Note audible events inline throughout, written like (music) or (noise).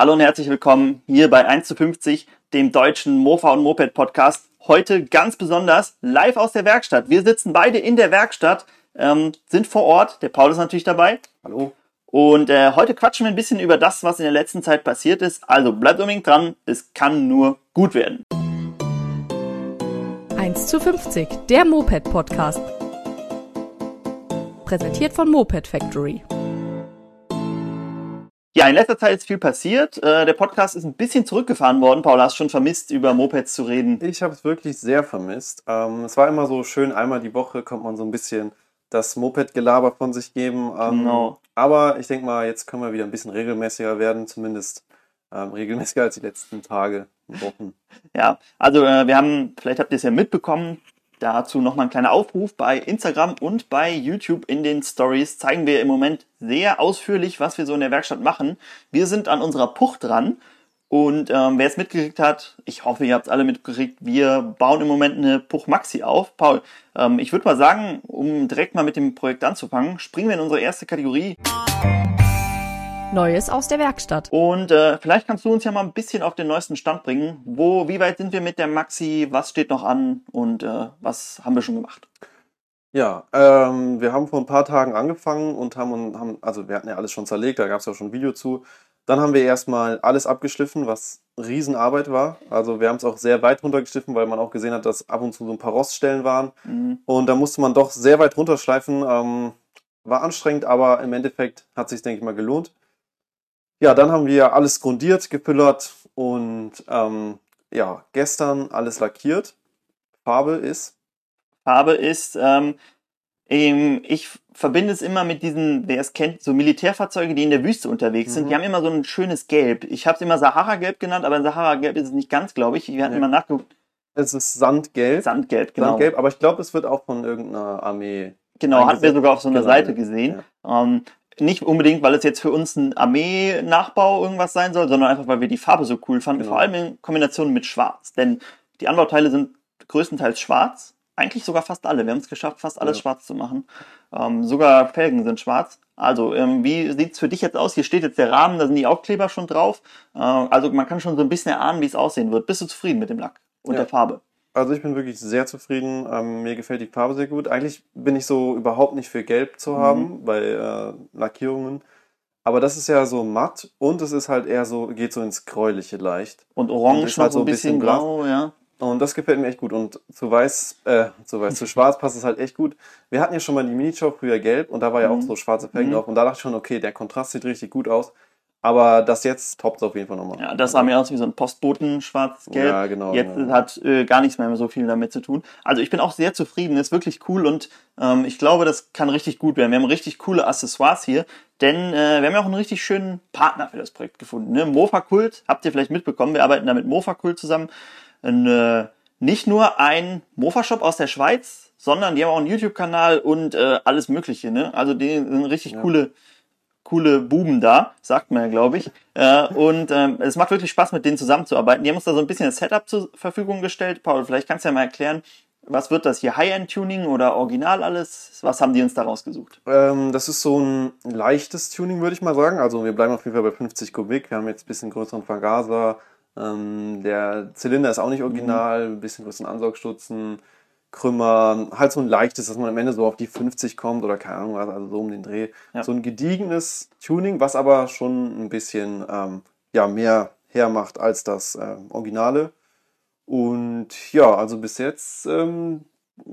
Hallo und herzlich willkommen hier bei 1 zu 50, dem deutschen Mofa und Moped Podcast. Heute ganz besonders live aus der Werkstatt. Wir sitzen beide in der Werkstatt, ähm, sind vor Ort. Der Paul ist natürlich dabei. Hallo. Und äh, heute quatschen wir ein bisschen über das, was in der letzten Zeit passiert ist. Also bleibt unbedingt dran, es kann nur gut werden. 1 zu 50, der Moped Podcast. Präsentiert von Moped Factory. Ja, in letzter Zeit ist viel passiert. Äh, der Podcast ist ein bisschen zurückgefahren worden. Paul, hast schon vermisst, über Mopeds zu reden? Ich habe es wirklich sehr vermisst. Ähm, es war immer so schön, einmal die Woche kommt man so ein bisschen das Moped-Gelaber von sich geben. Ähm, Genau. Aber ich denke mal, jetzt können wir wieder ein bisschen regelmäßiger werden, zumindest ähm, regelmäßiger als die letzten Tage und Wochen. (laughs) Ja, also äh, wir haben, vielleicht habt ihr es ja mitbekommen, dazu nochmal ein kleiner Aufruf bei Instagram und bei YouTube in den Stories zeigen wir im Moment sehr ausführlich, was wir so in der Werkstatt machen. Wir sind an unserer Puch dran und ähm, wer es mitgekriegt hat, ich hoffe, ihr habt es alle mitgekriegt, wir bauen im Moment eine Puch Maxi auf. Paul, ähm, ich würde mal sagen, um direkt mal mit dem Projekt anzufangen, springen wir in unsere erste Kategorie Neues aus der Werkstatt. und äh, vielleicht kannst du uns ja mal ein bisschen auf den neuesten Stand bringen. Wo, wie weit sind wir mit der Maxi? Was steht noch an? Und äh, was haben wir schon gemacht? Ja, ähm, wir haben vor ein paar Tagen angefangen und haben, haben also wir hatten ja alles schon zerlegt, da gab es ja schon ein Video zu. Dann haben wir erstmal alles abgeschliffen, was Riesenarbeit war. Also wir haben es auch sehr weit runtergeschliffen, weil man auch gesehen hat, dass ab und zu so ein paar Roststellen waren. Mhm. Und da musste man doch sehr weit runterschleifen. Ähm, war anstrengend, aber im Endeffekt hat sich denke ich mal, gelohnt. Ja, dann haben wir alles grundiert, gepillert und ähm, ja, gestern alles lackiert. Farbe ist Farbe ist, ähm, ich verbinde es immer mit diesen, wer es kennt, so Militärfahrzeuge, die in der Wüste unterwegs sind. Mhm. Die haben immer so ein schönes Gelb. Ich habe es immer Sahara-Gelb genannt, aber Sahara-Gelb ist es nicht ganz, glaube ich. Wir hatten Nee. immer nachgeguckt. es ist Sandgelb. Sandgelb, genau. Sandgelb, aber ich glaube, es wird auch von irgendeiner Armee. Genau, hatten wir sogar auf so einer Genau, Seite ja. gesehen. Ähm, nicht unbedingt, weil es jetzt für uns ein Armee-Nachbau irgendwas sein soll, sondern einfach, weil wir die Farbe so cool fanden. Genau. Vor allem in Kombination mit Schwarz. Denn die Anbauteile sind größtenteils schwarz. Eigentlich sogar fast alle. Wir haben es geschafft, fast alles Ja. schwarz zu machen. Ähm, sogar Felgen sind schwarz. Also, ähm, wie sieht's für dich jetzt aus? Hier steht jetzt der Rahmen, da sind die Aufkleber schon drauf. Äh, also, man kann schon so ein bisschen erahnen, wie es aussehen wird. Bist du zufrieden mit dem Lack und Ja. der Farbe? Also ich bin wirklich sehr zufrieden. Ähm, mir gefällt die Farbe sehr gut. Eigentlich bin ich so überhaupt nicht für Gelb zu Mhm. haben bei äh, Lackierungen. Aber das ist ja so matt und es ist halt eher so, geht so ins Gräuliche leicht. Und orange Und ist halt so ein bisschen, blass. grau, ja. Und das gefällt mir echt gut. Und zu weiß, äh, zu weiß, zu (laughs) schwarz passt es halt echt gut. Wir hatten ja schon mal die Minijob früher gelb und da war ja auch so schwarze Felgen Mhm. drauf. Und da dachte ich schon, okay, der Kontrast sieht richtig gut aus. Aber das jetzt toppt auf jeden Fall nochmal. Ja, das sah mir aus wie so ein Postboten schwarz-gelb. Ja, genau, Jetzt genau. hat äh, gar nichts mehr so viel damit zu tun. Also ich bin auch sehr zufrieden, ist wirklich cool und ähm, ich glaube, das kann richtig gut werden. Wir haben richtig coole Accessoires hier, denn äh, wir haben ja auch einen richtig schönen Partner für das Projekt gefunden. Ne? Mofa Kult, habt ihr vielleicht mitbekommen, wir arbeiten da mit Mofa Kult zusammen. Ein, äh, nicht nur ein Mofa-Shop aus der Schweiz, sondern die haben auch einen YouTube-Kanal und äh, alles Mögliche. Ne? Also die sind richtig coole coole Buben da, sagt man ja, glaube ich. Äh, und ähm, es macht wirklich Spaß, mit denen zusammenzuarbeiten. Die haben uns da so ein bisschen das Setup zur Verfügung gestellt. Paul, vielleicht kannst du ja mal erklären, was wird das hier? High-End-Tuning oder Original alles? Was haben die uns da rausgesucht? Ähm, das ist so ein leichtes Tuning, würde ich mal sagen. Also wir bleiben auf jeden Fall bei 50 Kubik. Wir haben jetzt ein bisschen größeren Vergaser. Ähm, der Zylinder ist auch nicht original, ein bisschen größeren Ansaugstutzen, Krümmer. Halt so ein leichtes, dass man am Ende so auf die 50 kommt oder keine Ahnung was, also so um den Dreh. Ja. So ein gediegenes Tuning, was aber schon ein bisschen ähm, ja, mehr hermacht als das ähm, Originale. Und ja, also bis jetzt ähm,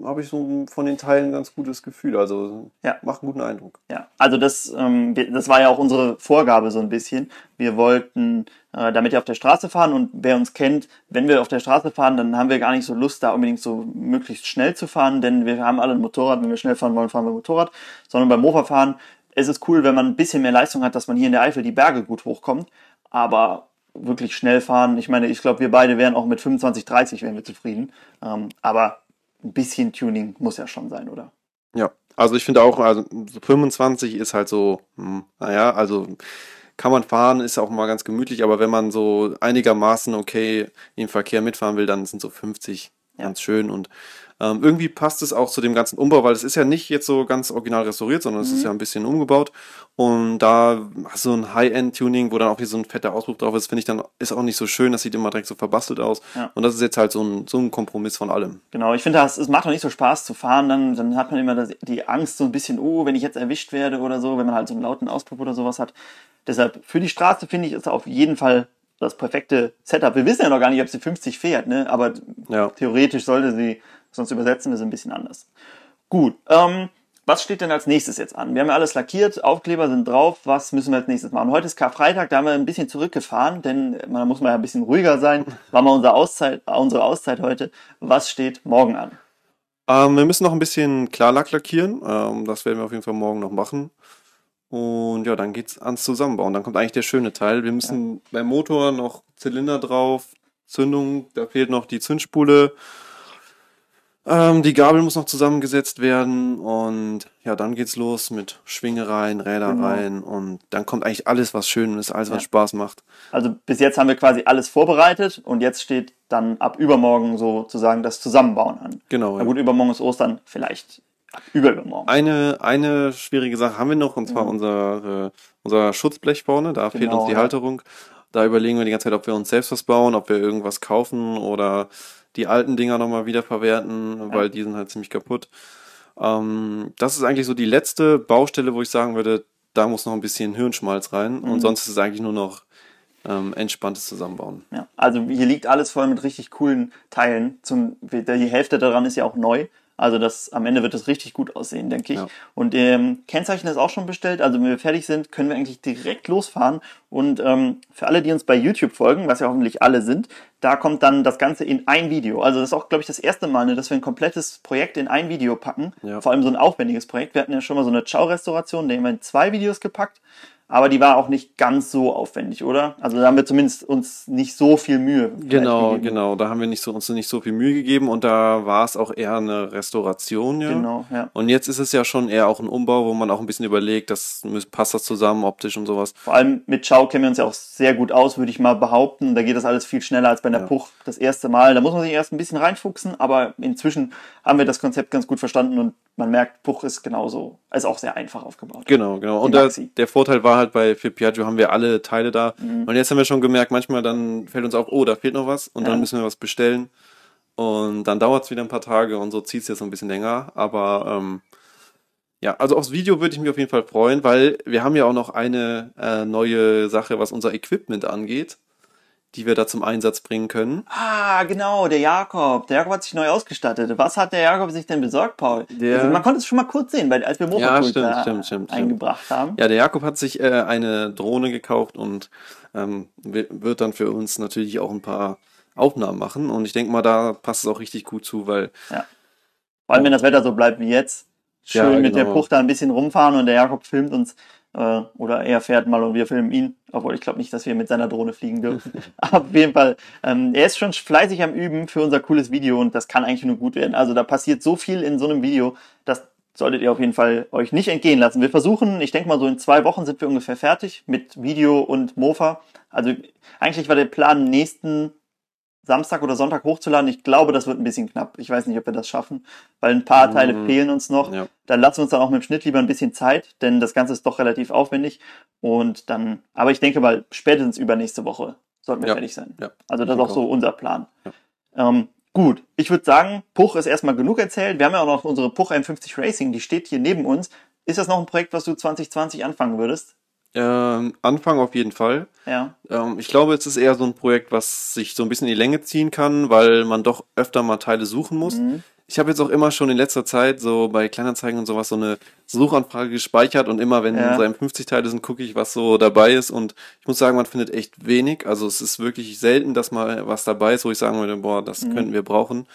habe ich so von den Teilen ein ganz gutes Gefühl. Also Ja. macht einen guten Eindruck. Ja, also das, ähm, das war ja auch unsere Vorgabe so ein bisschen. Wir wollten äh, damit ja auf der Straße fahren und wer uns kennt, wenn wir auf der Straße fahren, dann haben wir gar nicht so Lust, da unbedingt so möglichst schnell zu fahren, denn wir haben alle ein Motorrad. Wenn wir schnell fahren wollen, fahren wir Motorrad. Sondern beim Mofa fahren ist es cool, wenn man ein bisschen mehr Leistung hat, dass man hier in der Eifel die Berge gut hochkommt. Aber wirklich schnell fahren, ich meine, ich glaube, wir beide wären auch mit 25, 30 wären wir zufrieden. Ähm, aber ein bisschen Tuning muss ja schon sein, oder? Ja, also ich finde auch, also so 25 ist halt so, hm, naja, also kann man fahren, ist auch mal ganz gemütlich, aber wenn man so einigermaßen okay im Verkehr mitfahren will, dann sind so 50 Ja. ganz schön und Ähm, irgendwie passt es auch zu dem ganzen Umbau, weil es ist ja nicht jetzt so ganz original restauriert, sondern es ist ja ein bisschen umgebaut. Und da so ein High-End-Tuning, wo dann auch hier so ein fetter Auspuff drauf ist, finde ich dann, ist auch nicht so schön. Das sieht immer direkt so verbastelt aus. Ja. Und das ist jetzt halt so ein, so ein Kompromiss von allem. Genau, ich finde, das- es macht auch nicht so Spaß zu fahren. Dann, dann hat man immer das, die Angst so ein bisschen, oh, wenn ich jetzt erwischt werde oder so, wenn man halt so einen lauten Auspuff oder sowas hat. Deshalb, für die Straße finde ich, ist auf jeden Fall das perfekte Setup. Wir wissen ja noch gar nicht, ob sie 50 fährt, ne? aber Ja. theoretisch sollte sie, sonst übersetzen wir sie ein bisschen anders. Gut, ähm, was steht denn als nächstes jetzt an? Wir haben ja alles lackiert, Aufkleber sind drauf. Was müssen wir als nächstes machen? Heute ist Karfreitag, da haben wir ein bisschen zurückgefahren, denn man muss mal ja ein bisschen ruhiger sein. War mal unsere Auszeit, unsere Auszeit heute. Was steht morgen an? Ähm, wir müssen noch ein bisschen Klarlack lackieren. Ähm, das werden wir auf jeden Fall morgen noch machen. Und ja, dann geht's ans Zusammenbauen. Dann kommt eigentlich der schöne Teil. Wir müssen beim Motor noch Zylinder drauf, Zündung, da fehlt noch die Zündspule. Ähm, die Gabel muss noch zusammengesetzt werden und ja, dann geht's los mit Schwingereien, Räder Genau. rein und dann kommt eigentlich alles, was schön ist, alles, was Ja. Spaß macht. Also bis jetzt haben wir quasi alles vorbereitet und jetzt steht dann ab übermorgen sozusagen das Zusammenbauen an. Genau. Na Ja. gut, übermorgen ist Ostern, vielleicht übermorgen. Eine, eine schwierige Sache haben wir noch, und zwar Ja. unser, äh, unser Schutzblech vorne. Da fehlt Genau, uns die ja. Halterung. Da überlegen wir die ganze Zeit, ob wir uns selbst was bauen, ob wir irgendwas kaufen oder die alten Dinger nochmal wieder verwerten, weil die sind halt ziemlich kaputt. Ähm, das ist eigentlich so die letzte Baustelle, wo ich sagen würde, da muss noch ein bisschen Hirnschmalz rein. Mhm. Und sonst ist es eigentlich nur noch ähm, entspanntes Zusammenbauen. Ja, also hier liegt alles voll mit richtig coolen Teilen. Zum, die Hälfte daran ist ja auch neu. Also das, am Ende wird das richtig gut aussehen, denke ich. Ja. Und ähm, Kennzeichen ist auch schon bestellt. Also wenn wir fertig sind, können wir eigentlich direkt losfahren. Und ähm, für alle, die uns bei YouTube folgen, was ja hoffentlich alle sind, da kommt dann das Ganze in ein Video. Also das ist auch, glaube ich, das erste Mal, ne, dass wir ein komplettes Projekt in ein Video packen. Ja. Vor allem so ein aufwendiges Projekt. Wir hatten ja schon mal so eine Ciao-Restauration, da haben wir in zwei Videos gepackt. Aber die war auch nicht ganz so aufwendig, oder? Also da haben wir zumindest uns nicht so viel Mühe. Genau, gegeben. genau. Da haben wir nicht so, uns nicht so viel Mühe gegeben und da war es auch eher eine Restauration, ja. Genau, ja. Und jetzt ist es ja schon eher auch ein Umbau, wo man auch ein bisschen überlegt, das passt das zusammen optisch und sowas. Vor allem mit Ciao kennen wir uns ja auch sehr gut aus, würde ich mal behaupten. Da geht das alles viel schneller als bei der Ja. Puch das erste Mal. Da muss man sich erst ein bisschen reinfuchsen, aber inzwischen haben wir das Konzept ganz gut verstanden und man merkt, Puch ist genauso, ist auch sehr einfach aufgebaut. Genau, genau. Und der, der Vorteil war halt bei für Piaggio haben wir alle Teile da. Und jetzt haben wir schon gemerkt, manchmal dann fällt uns auf, oh, da fehlt noch was und Ja. dann müssen wir was bestellen. Und dann dauert es wieder ein paar Tage und so zieht es jetzt so ein bisschen länger. Aber ähm, ja, also aufs Video würde ich mich auf jeden Fall freuen, weil wir haben ja auch noch eine äh, neue Sache, was unser Equipment angeht, die wir da zum Einsatz bringen können. Ah, genau, der Jakob. Der Jakob hat sich neu ausgestattet. Was hat der Jakob sich denn besorgt, Paul? Der- also man konnte es schon mal kurz sehen, weil, als wir Ja, Moped stimmt, da stimmt, stimmt, eingebracht haben. Ja, der Jakob hat sich äh, eine Drohne gekauft und ähm, wi- wird dann für uns natürlich auch ein paar Aufnahmen machen. Und ich denke mal, da passt es auch richtig gut zu, weil Vor allem, wenn das Wetter so bleibt wie jetzt. Schön Ja, mit der genau. Puch da ein bisschen rumfahren und der Jakob filmt uns. Äh, oder er fährt mal und wir filmen ihn. Obwohl ich glaube nicht, dass wir mit seiner Drohne fliegen dürfen. (laughs) Auf jeden Fall. Ähm, er ist schon fleißig am Üben für unser cooles Video und das kann eigentlich nur gut werden. Also da passiert so viel in so einem Video, das solltet ihr auf jeden Fall euch nicht entgehen lassen. Wir versuchen, ich denke mal so in zwei Wochen sind wir ungefähr fertig mit Video und Mofa. Also eigentlich war der Plan, nächsten Samstag oder Sonntag hochzuladen. Ich glaube, das wird ein bisschen knapp. Ich weiß nicht, ob wir das schaffen, weil ein paar Teile Mhm. fehlen uns noch. ja, Dann lassen wir uns dann auch mit dem Schnitt lieber ein bisschen Zeit, denn das Ganze ist doch relativ aufwendig. Und dann, aber ich denke mal, spätestens übernächste Woche sollten wir Ja. fertig sein. ja. Also das ist auch so unser Plan. Ähm, gut, ich würde sagen, Puch ist erstmal genug erzählt. Wir haben ja auch noch unsere Puch M50 Racing, die steht hier neben uns. Ist das noch ein Projekt, was du 2020 anfangen würdest? Ähm, Anfang auf jeden Fall. Ja. Ähm, ich glaube, es ist eher so ein Projekt, was sich so ein bisschen in die Länge ziehen kann, weil man doch öfter mal Teile suchen muss. Mhm. Ich habe jetzt auch immer schon in letzter Zeit so bei Kleinanzeigen und sowas so eine Suchanfrage gespeichert und immer, wenn Ja. so 50 Teile sind, gucke ich, was so dabei ist und ich muss sagen, man findet echt wenig. Also es ist wirklich selten, dass mal was dabei ist, wo ich sagen würde, boah, das Mhm. könnten wir brauchen.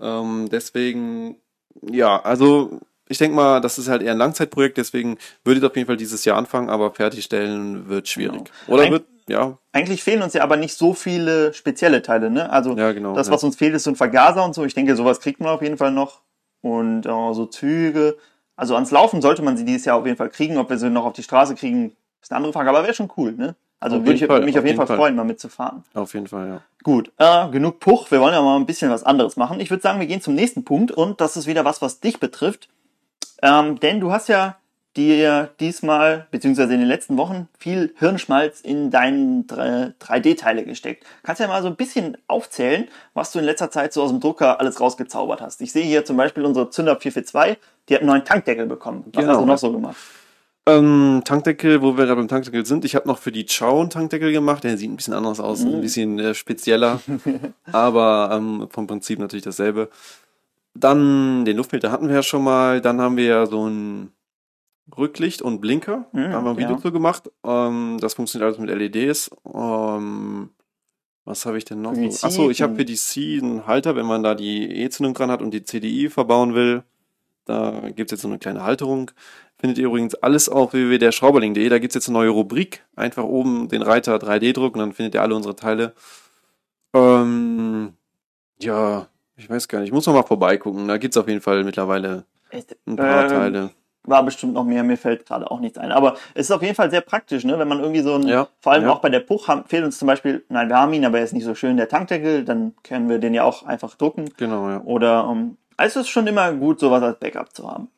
Ähm, deswegen, ja, also ich denke mal, das ist halt eher ein Langzeitprojekt, deswegen würde ich auf jeden Fall dieses Jahr anfangen, aber fertigstellen wird schwierig. Oder Eig- wird, ja, Eigentlich fehlen uns ja aber nicht so viele spezielle Teile, ne? Also Ja, genau, das, ja. was uns fehlt, ist so ein Vergaser und so. Ich denke, sowas kriegt man auf jeden Fall noch. Und äh, so Züge. Also ans Laufen sollte man sie dieses Jahr auf jeden Fall kriegen. Ob wir sie noch auf die Straße kriegen, ist eine andere Frage. Aber wäre schon cool, ne? Also Auf würde ich Fall, mich auf auf jeden jeden Fall Fall. freuen, mal mitzufahren. Auf jeden Fall, ja. Gut, äh, genug Puch. Wir wollen ja mal ein bisschen was anderes machen. Ich würde sagen, wir gehen zum nächsten Punkt und das ist wieder was, was dich betrifft. Ähm, denn du hast ja dir diesmal, beziehungsweise in den letzten Wochen, viel Hirnschmalz in deinen 3D-Teile gesteckt. Kannst du ja mal so ein bisschen aufzählen, was du in letzter Zeit so aus dem Drucker alles rausgezaubert hast. Ich sehe hier zum Beispiel unsere Zünder 442, die hat einen neuen Tankdeckel bekommen. Was Genau. hast du noch so gemacht? Ähm, Tankdeckel, wo wir gerade beim Tankdeckel sind. Ich habe noch für die Chow einen Tankdeckel gemacht. Der sieht ein bisschen anders aus, ein bisschen äh, spezieller. (laughs) aber ähm, vom Prinzip natürlich dasselbe. Dann den Luftfilter hatten wir ja schon mal. Dann haben wir ja so ein Rücklicht und Blinker. Mhm, da haben wir ein Video ja. zu gemacht. Ähm, das funktioniert alles mit LEDs. Ähm, was habe ich denn noch? So? Achso, ich habe für die C einen Halter, wenn man da die E-Zündung dran hat und die CDI verbauen will. Da gibt's jetzt so eine kleine Halterung. Findet ihr übrigens alles auf www.derschrauberling.de. Da gibt's jetzt eine neue Rubrik. Einfach oben den Reiter 3D-Druck und dann findet ihr alle unsere Teile. Ähm, ja, ich weiß gar nicht. Ich muss noch mal vorbeigucken. Da gibt's auf jeden Fall mittlerweile ein paar Ähm, Teile. war bestimmt noch mehr, mir fällt gerade auch nichts ein. Aber es ist auf jeden Fall sehr praktisch, ne? wenn man irgendwie so ein, Ja, vor allem ja. auch bei der Puch haben, fehlt uns zum Beispiel, nein, wir haben ihn, aber er ist nicht so schön, der Tankdeckel, dann können wir den ja auch einfach drucken. Genau, ja. Oder, um, also es ist schon immer gut, sowas als Backup zu haben.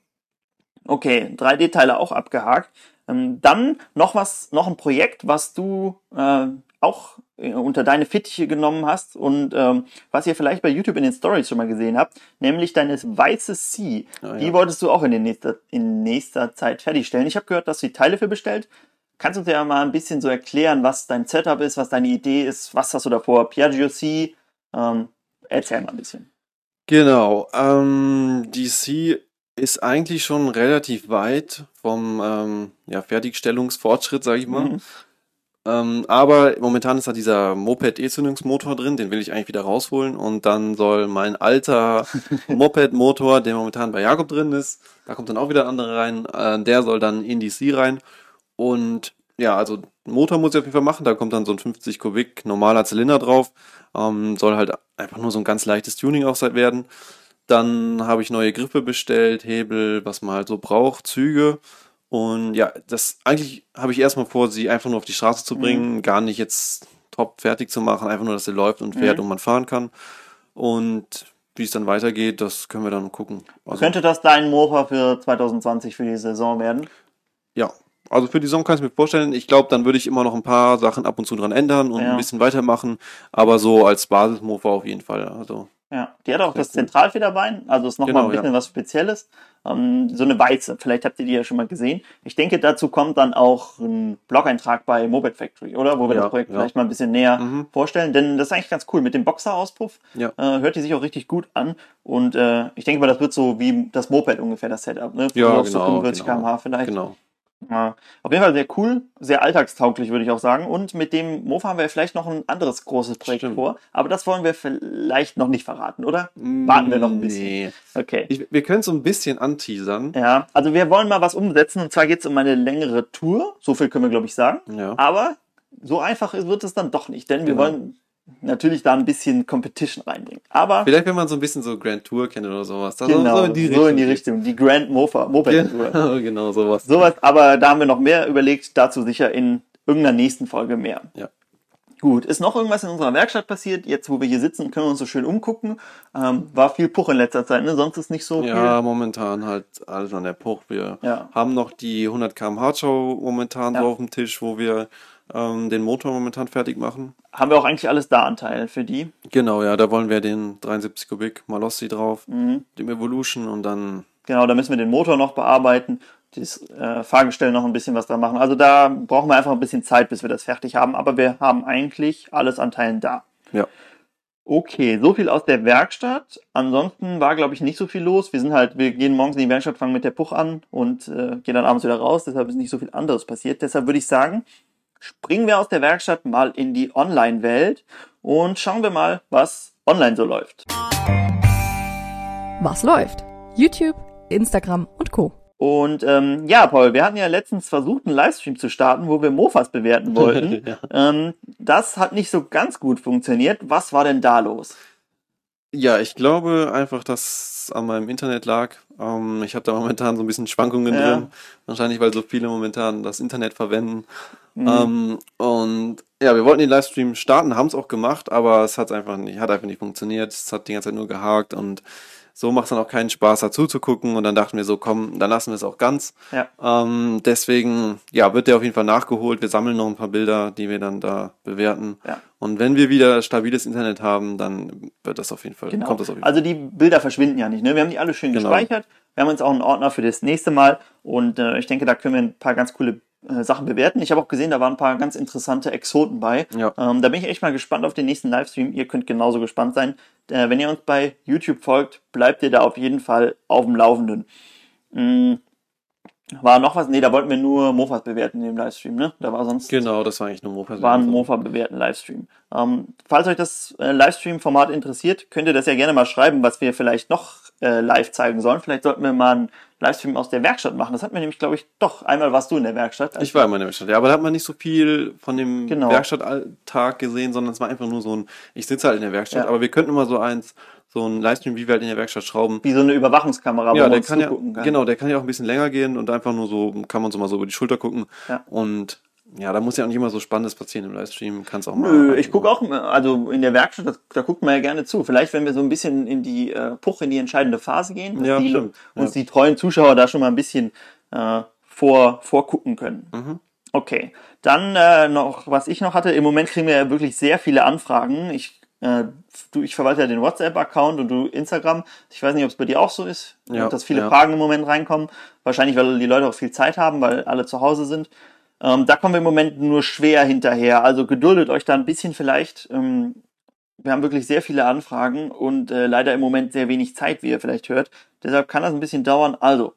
Okay, 3D-Teile auch abgehakt. Ähm, dann noch was, noch ein Projekt, was du äh, auch unter deine Fittiche genommen hast und ähm, was ihr vielleicht bei YouTube in den Stories schon mal gesehen habt, nämlich deine weiße C. Die ja. wolltest du auch in, den nächster, in nächster Zeit fertigstellen. Ich habe gehört, dass du die Teile für bestellt. Kannst du uns ja mal ein bisschen so erklären, was dein Setup ist, was deine Idee ist, was hast du davor? Piaggio C. Ähm, erzähl mal ein bisschen. Genau. Ähm, DC ist eigentlich schon relativ weit vom ähm, ja, Fertigstellungsfortschritt, sage ich mal. Mhm. Ähm, aber momentan ist da dieser Moped-E-Zündungsmotor drin, den will ich eigentlich wieder rausholen. Und dann soll mein alter (laughs) Moped-Motor, der momentan bei Jakob drin ist, da kommt dann auch wieder ein anderer rein, äh, der soll dann in die C rein. Und ja, also Motor muss ich auf jeden Fall machen, da kommt dann so ein 50 Kubik normaler Zylinder drauf. Ähm, soll halt einfach nur so ein ganz leichtes Tuning auch sein werden. Dann habe ich neue Griffe bestellt, Hebel, was man halt so braucht, Züge. Und ja, das eigentlich habe ich erstmal vor, sie einfach nur auf die Straße zu bringen, gar nicht jetzt top fertig zu machen, einfach nur, dass sie läuft und fährt Mhm. und man fahren kann. Und wie es dann weitergeht, das können wir dann gucken. Also, Könnte das dein Mofa für 2020 für die Saison werden? ja, also für die Saison kann ich mir vorstellen. Ich glaube, dann würde ich immer noch ein paar Sachen ab und zu dran ändern und Ja. ein bisschen weitermachen. Aber so als Basismofa auf jeden Fall. Also Ja, die hat auch das gut. Zentralfederbein, also ist nochmal Genau, ein bisschen ja. was Spezielles. Ähm, so eine weiße, vielleicht habt ihr die ja schon mal gesehen. Ich denke, dazu kommt dann auch ein Blog-Eintrag bei Moped Factory, oder? Wo wir Ja, das Projekt ja. vielleicht mal ein bisschen näher Mhm. vorstellen, denn das ist eigentlich ganz cool. Mit dem Boxer-Auspuff Ja. äh, hört die sich auch richtig gut an und äh, ich denke mal, das wird so wie das Moped ungefähr, das Setup, ne? Ja, auf so genau, 45 genau. km/h vielleicht. genau. Ja, auf jeden Fall sehr cool, sehr alltagstauglich, würde ich auch sagen. Und mit dem Mofa haben wir vielleicht noch ein anderes großes Projekt Stimmt. vor. Aber das wollen wir vielleicht noch nicht verraten, oder? Warten wir noch ein bisschen. Nee. Okay. Ich, wir können so ein bisschen anteasern. Ja, also wir wollen mal was umsetzen. Und zwar geht es um eine längere Tour. So viel können wir, glaube ich, sagen. Ja. Aber so einfach wird es dann doch nicht. Denn wir Genau. wollen natürlich da ein bisschen Competition reinbringen. Aber Vielleicht, wenn man so ein bisschen so Grand Tour kennt oder sowas. Da genau, so in die so in die Richtung. Richtung. Die Grand Mofa, Moped Tour. (laughs) Genau, genau sowas. Sowas, aber da haben wir noch mehr überlegt, dazu sicher in irgendeiner nächsten Folge mehr. Ja. Gut, ist noch irgendwas in unserer Werkstatt passiert? Jetzt, wo wir hier sitzen, können wir uns so schön umgucken. Ähm, war viel Puch in letzter Zeit, ne? Sonst ist nicht so Ja, momentan halt alles an der Puch. Wir Ja. haben noch die 100 km Hardshow momentan Ja. so auf dem Tisch, wo wir ähm, den Motor momentan fertig machen. Haben wir auch eigentlich alles da Anteil für die. Genau, ja, da wollen wir den 73 Kubik Malossi drauf, Mhm. dem Evolution und dann Genau, da müssen wir den Motor noch bearbeiten, das äh, Fahrgestell noch ein bisschen was dran machen. Also da brauchen wir einfach ein bisschen Zeit, bis wir das fertig haben. Aber wir haben eigentlich alles an Teilen da. Ja. Okay, so viel aus der Werkstatt. Ansonsten war, glaube ich, nicht so viel los. Wir sind halt, wir gehen morgens in die Werkstatt, fangen mit der Puch an und äh, gehen dann abends wieder raus. Deshalb ist nicht so viel anderes passiert. Deshalb würde ich sagen, springen wir aus der Werkstatt mal in die Online-Welt und schauen wir mal, was online so läuft. Was läuft? YouTube, Instagram und Co. Und ähm, ja, Paul, wir hatten ja letztens versucht, einen Livestream zu starten, wo wir Mofas bewerten wollten. (laughs) Ja. ähm, das hat nicht so ganz gut funktioniert. Was war denn da los? Ja, ich glaube einfach, dass es an meinem Internet lag. Ähm, ich habe da momentan so ein bisschen Schwankungen Ja. drin. Wahrscheinlich, weil so viele momentan das Internet verwenden. Mhm. Ähm, und ja, wir wollten den Livestream starten, haben es auch gemacht, aber es hat einfach nicht, hat einfach nicht funktioniert. Es hat die ganze Zeit nur gehakt und so macht es dann auch keinen Spaß, dazu zu gucken. Und dann dachten wir so, komm, dann lassen wir es auch ganz. Ja. Ähm, deswegen, ja, wird der auf jeden Fall nachgeholt. Wir sammeln noch ein paar Bilder, die wir dann da bewerten. Ja. Und wenn wir wieder stabiles Internet haben, dann wird das auf jeden Fall, Genau. kommt das auf jeden Fall. Also die Bilder verschwinden ja nicht. Ne? Wir haben die alle schön Genau. gespeichert. Wir haben uns auch einen Ordner für das nächste Mal. Und äh, ich denke, da können wir ein paar ganz coole äh, Sachen bewerten. Ich habe auch gesehen, da waren ein paar ganz interessante Exoten bei. Ja. Ähm, da bin ich echt mal gespannt auf den nächsten Livestream. Ihr könnt genauso gespannt sein. Äh, wenn ihr uns bei YouTube folgt, bleibt ihr da auf jeden Fall auf dem Laufenden. Mm, war noch was? Nee, da wollten wir nur Mofas bewerten in dem Livestream, ne? Da war sonst Genau, das war eigentlich nur Mofa. war ein Mofa bewerten Livestream. Ähm, falls euch das äh, Livestream-Format interessiert, könnt ihr das ja gerne mal schreiben, was wir vielleicht noch äh, live zeigen sollen. Vielleicht sollten wir mal einen Livestream aus der Werkstatt machen. Das hat mir nämlich, glaube ich, doch einmal warst du in der Werkstatt. Ich war immer in der Werkstatt, ja, aber da hat man nicht so viel von dem Genau. Werkstattalltag gesehen, sondern es war einfach nur so ein, ich sitze halt in der Werkstatt, Ja. aber wir könnten immer so eins, so ein Livestream, wie wir halt in der Werkstatt schrauben. wie so eine Überwachungskamera, wo Ja, man der kann ja, kann. genau, der kann ja auch ein bisschen länger gehen und einfach nur so, kann man so mal so über die Schulter gucken. Ja. Und ja, da muss ja auch nicht immer so Spannendes passieren im Livestream, kannst auch mal. Nö, ich gucke auch, also in der Werkstatt, das, da guckt man ja gerne zu. Vielleicht, wenn wir so ein bisschen in die äh, Puch, in die entscheidende Phase gehen, dass Ja, die, stimmt. uns die treuen Zuschauer da schon mal ein bisschen äh, vor, vorgucken können. Mhm. Okay, dann äh, noch, was ich noch hatte, im Moment kriegen wir ja wirklich sehr viele Anfragen. Ich, äh, du, ich verwalte ja den WhatsApp-Account und du Instagram. Ich weiß nicht, ob es bei dir auch so ist, Ja, dass viele ja. Fragen im Moment reinkommen. Wahrscheinlich, weil die Leute auch viel Zeit haben, weil alle zu Hause sind. Ähm, da kommen wir im Moment nur schwer hinterher. Also geduldet euch da ein bisschen vielleicht. Ähm, wir haben wirklich sehr viele Anfragen und äh, leider im Moment sehr wenig Zeit, wie ihr vielleicht hört. Deshalb kann das ein bisschen dauern. Also,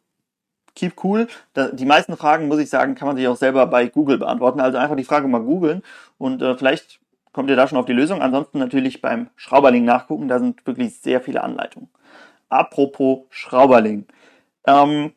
keep cool. Da, die meisten Fragen, muss ich sagen, kann man sich auch selber bei Google beantworten. Also einfach die Frage mal googeln und äh, vielleicht kommt ihr da schon auf die Lösung. Ansonsten natürlich beim Schrauberling nachgucken. Da sind wirklich sehr viele Anleitungen. Apropos Schrauberling. Ähm,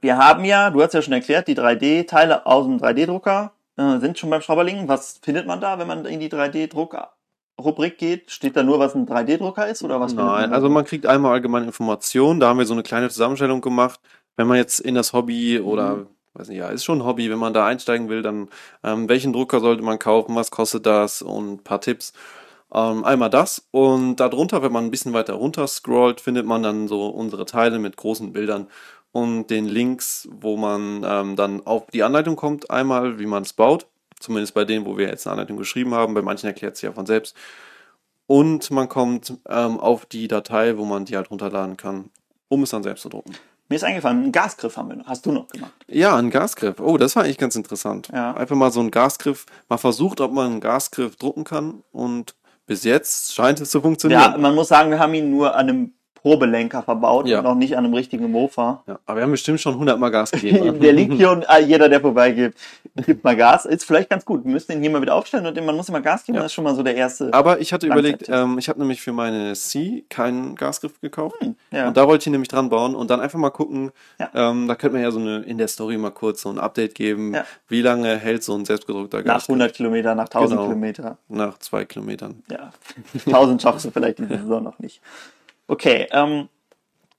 wir haben ja, du hast ja schon erklärt, die 3D-Teile aus dem 3D-Drucker äh, sind schon beim Schrauberling. Was findet man da, wenn man in die 3D-Druck-Rubrik geht? Steht da nur, was ein 3D-Drucker ist oder was? Nein, also man kriegt einmal allgemeine Informationen, da haben wir so eine kleine Zusammenstellung gemacht. Wenn man jetzt in das Hobby oder, Mhm. weiß nicht, ja, ist schon ein Hobby, wenn man da einsteigen will, dann ähm, welchen Drucker sollte man kaufen, was kostet das und ein paar Tipps. Ähm, einmal das und darunter, wenn man ein bisschen weiter runter scrollt, findet man dann so unsere Teile mit großen Bildern und den Links, wo man ähm, dann auf die Anleitung kommt, einmal wie man es baut, zumindest bei denen, wo wir jetzt eine Anleitung geschrieben haben, bei manchen erklärt es ja von selbst. Und man kommt ähm, auf die Datei, wo man die halt runterladen kann, um es dann selbst zu drucken. Mir ist eingefallen, einen Gasgriff haben wir noch. Hast du noch gemacht? Ja, ein Gasgriff. Oh, das war eigentlich ganz interessant. Ja. Einfach mal so ein Gasgriff, mal versucht, ob man einen Gasgriff drucken kann und bis jetzt scheint es zu Ja, funktionieren. man muss sagen, wir haben ihn nur an einem Probelenker verbaut Ja. und noch nicht an einem richtigen Mofa. Ja, aber wir haben bestimmt schon 100 Mal Gas gegeben. (laughs) Der liegt hier und äh, jeder, der vorbeigeht, (laughs) gibt mal Gas. Ist vielleicht ganz gut. Wir müssen ihn hier mal wieder aufstellen und man muss immer Gas geben. Ja. Das ist schon mal so der erste. Aber ich hatte überlegt, ähm, ich habe nämlich für meine C keinen Gasgriff gekauft. ja. Und da wollte ich ihn nämlich dran bauen und dann einfach mal gucken, ähm, da könnte man ja so eine in der Story mal kurz so ein Update geben, wie lange hält so ein selbstgedruckter nach Gasgriff 100 Kilometer, nach 1000 Genau. Kilometer. nach zwei Kilometern. Ja, (laughs) 1000 schaffst du vielleicht diese Saison noch nicht. Okay, ähm,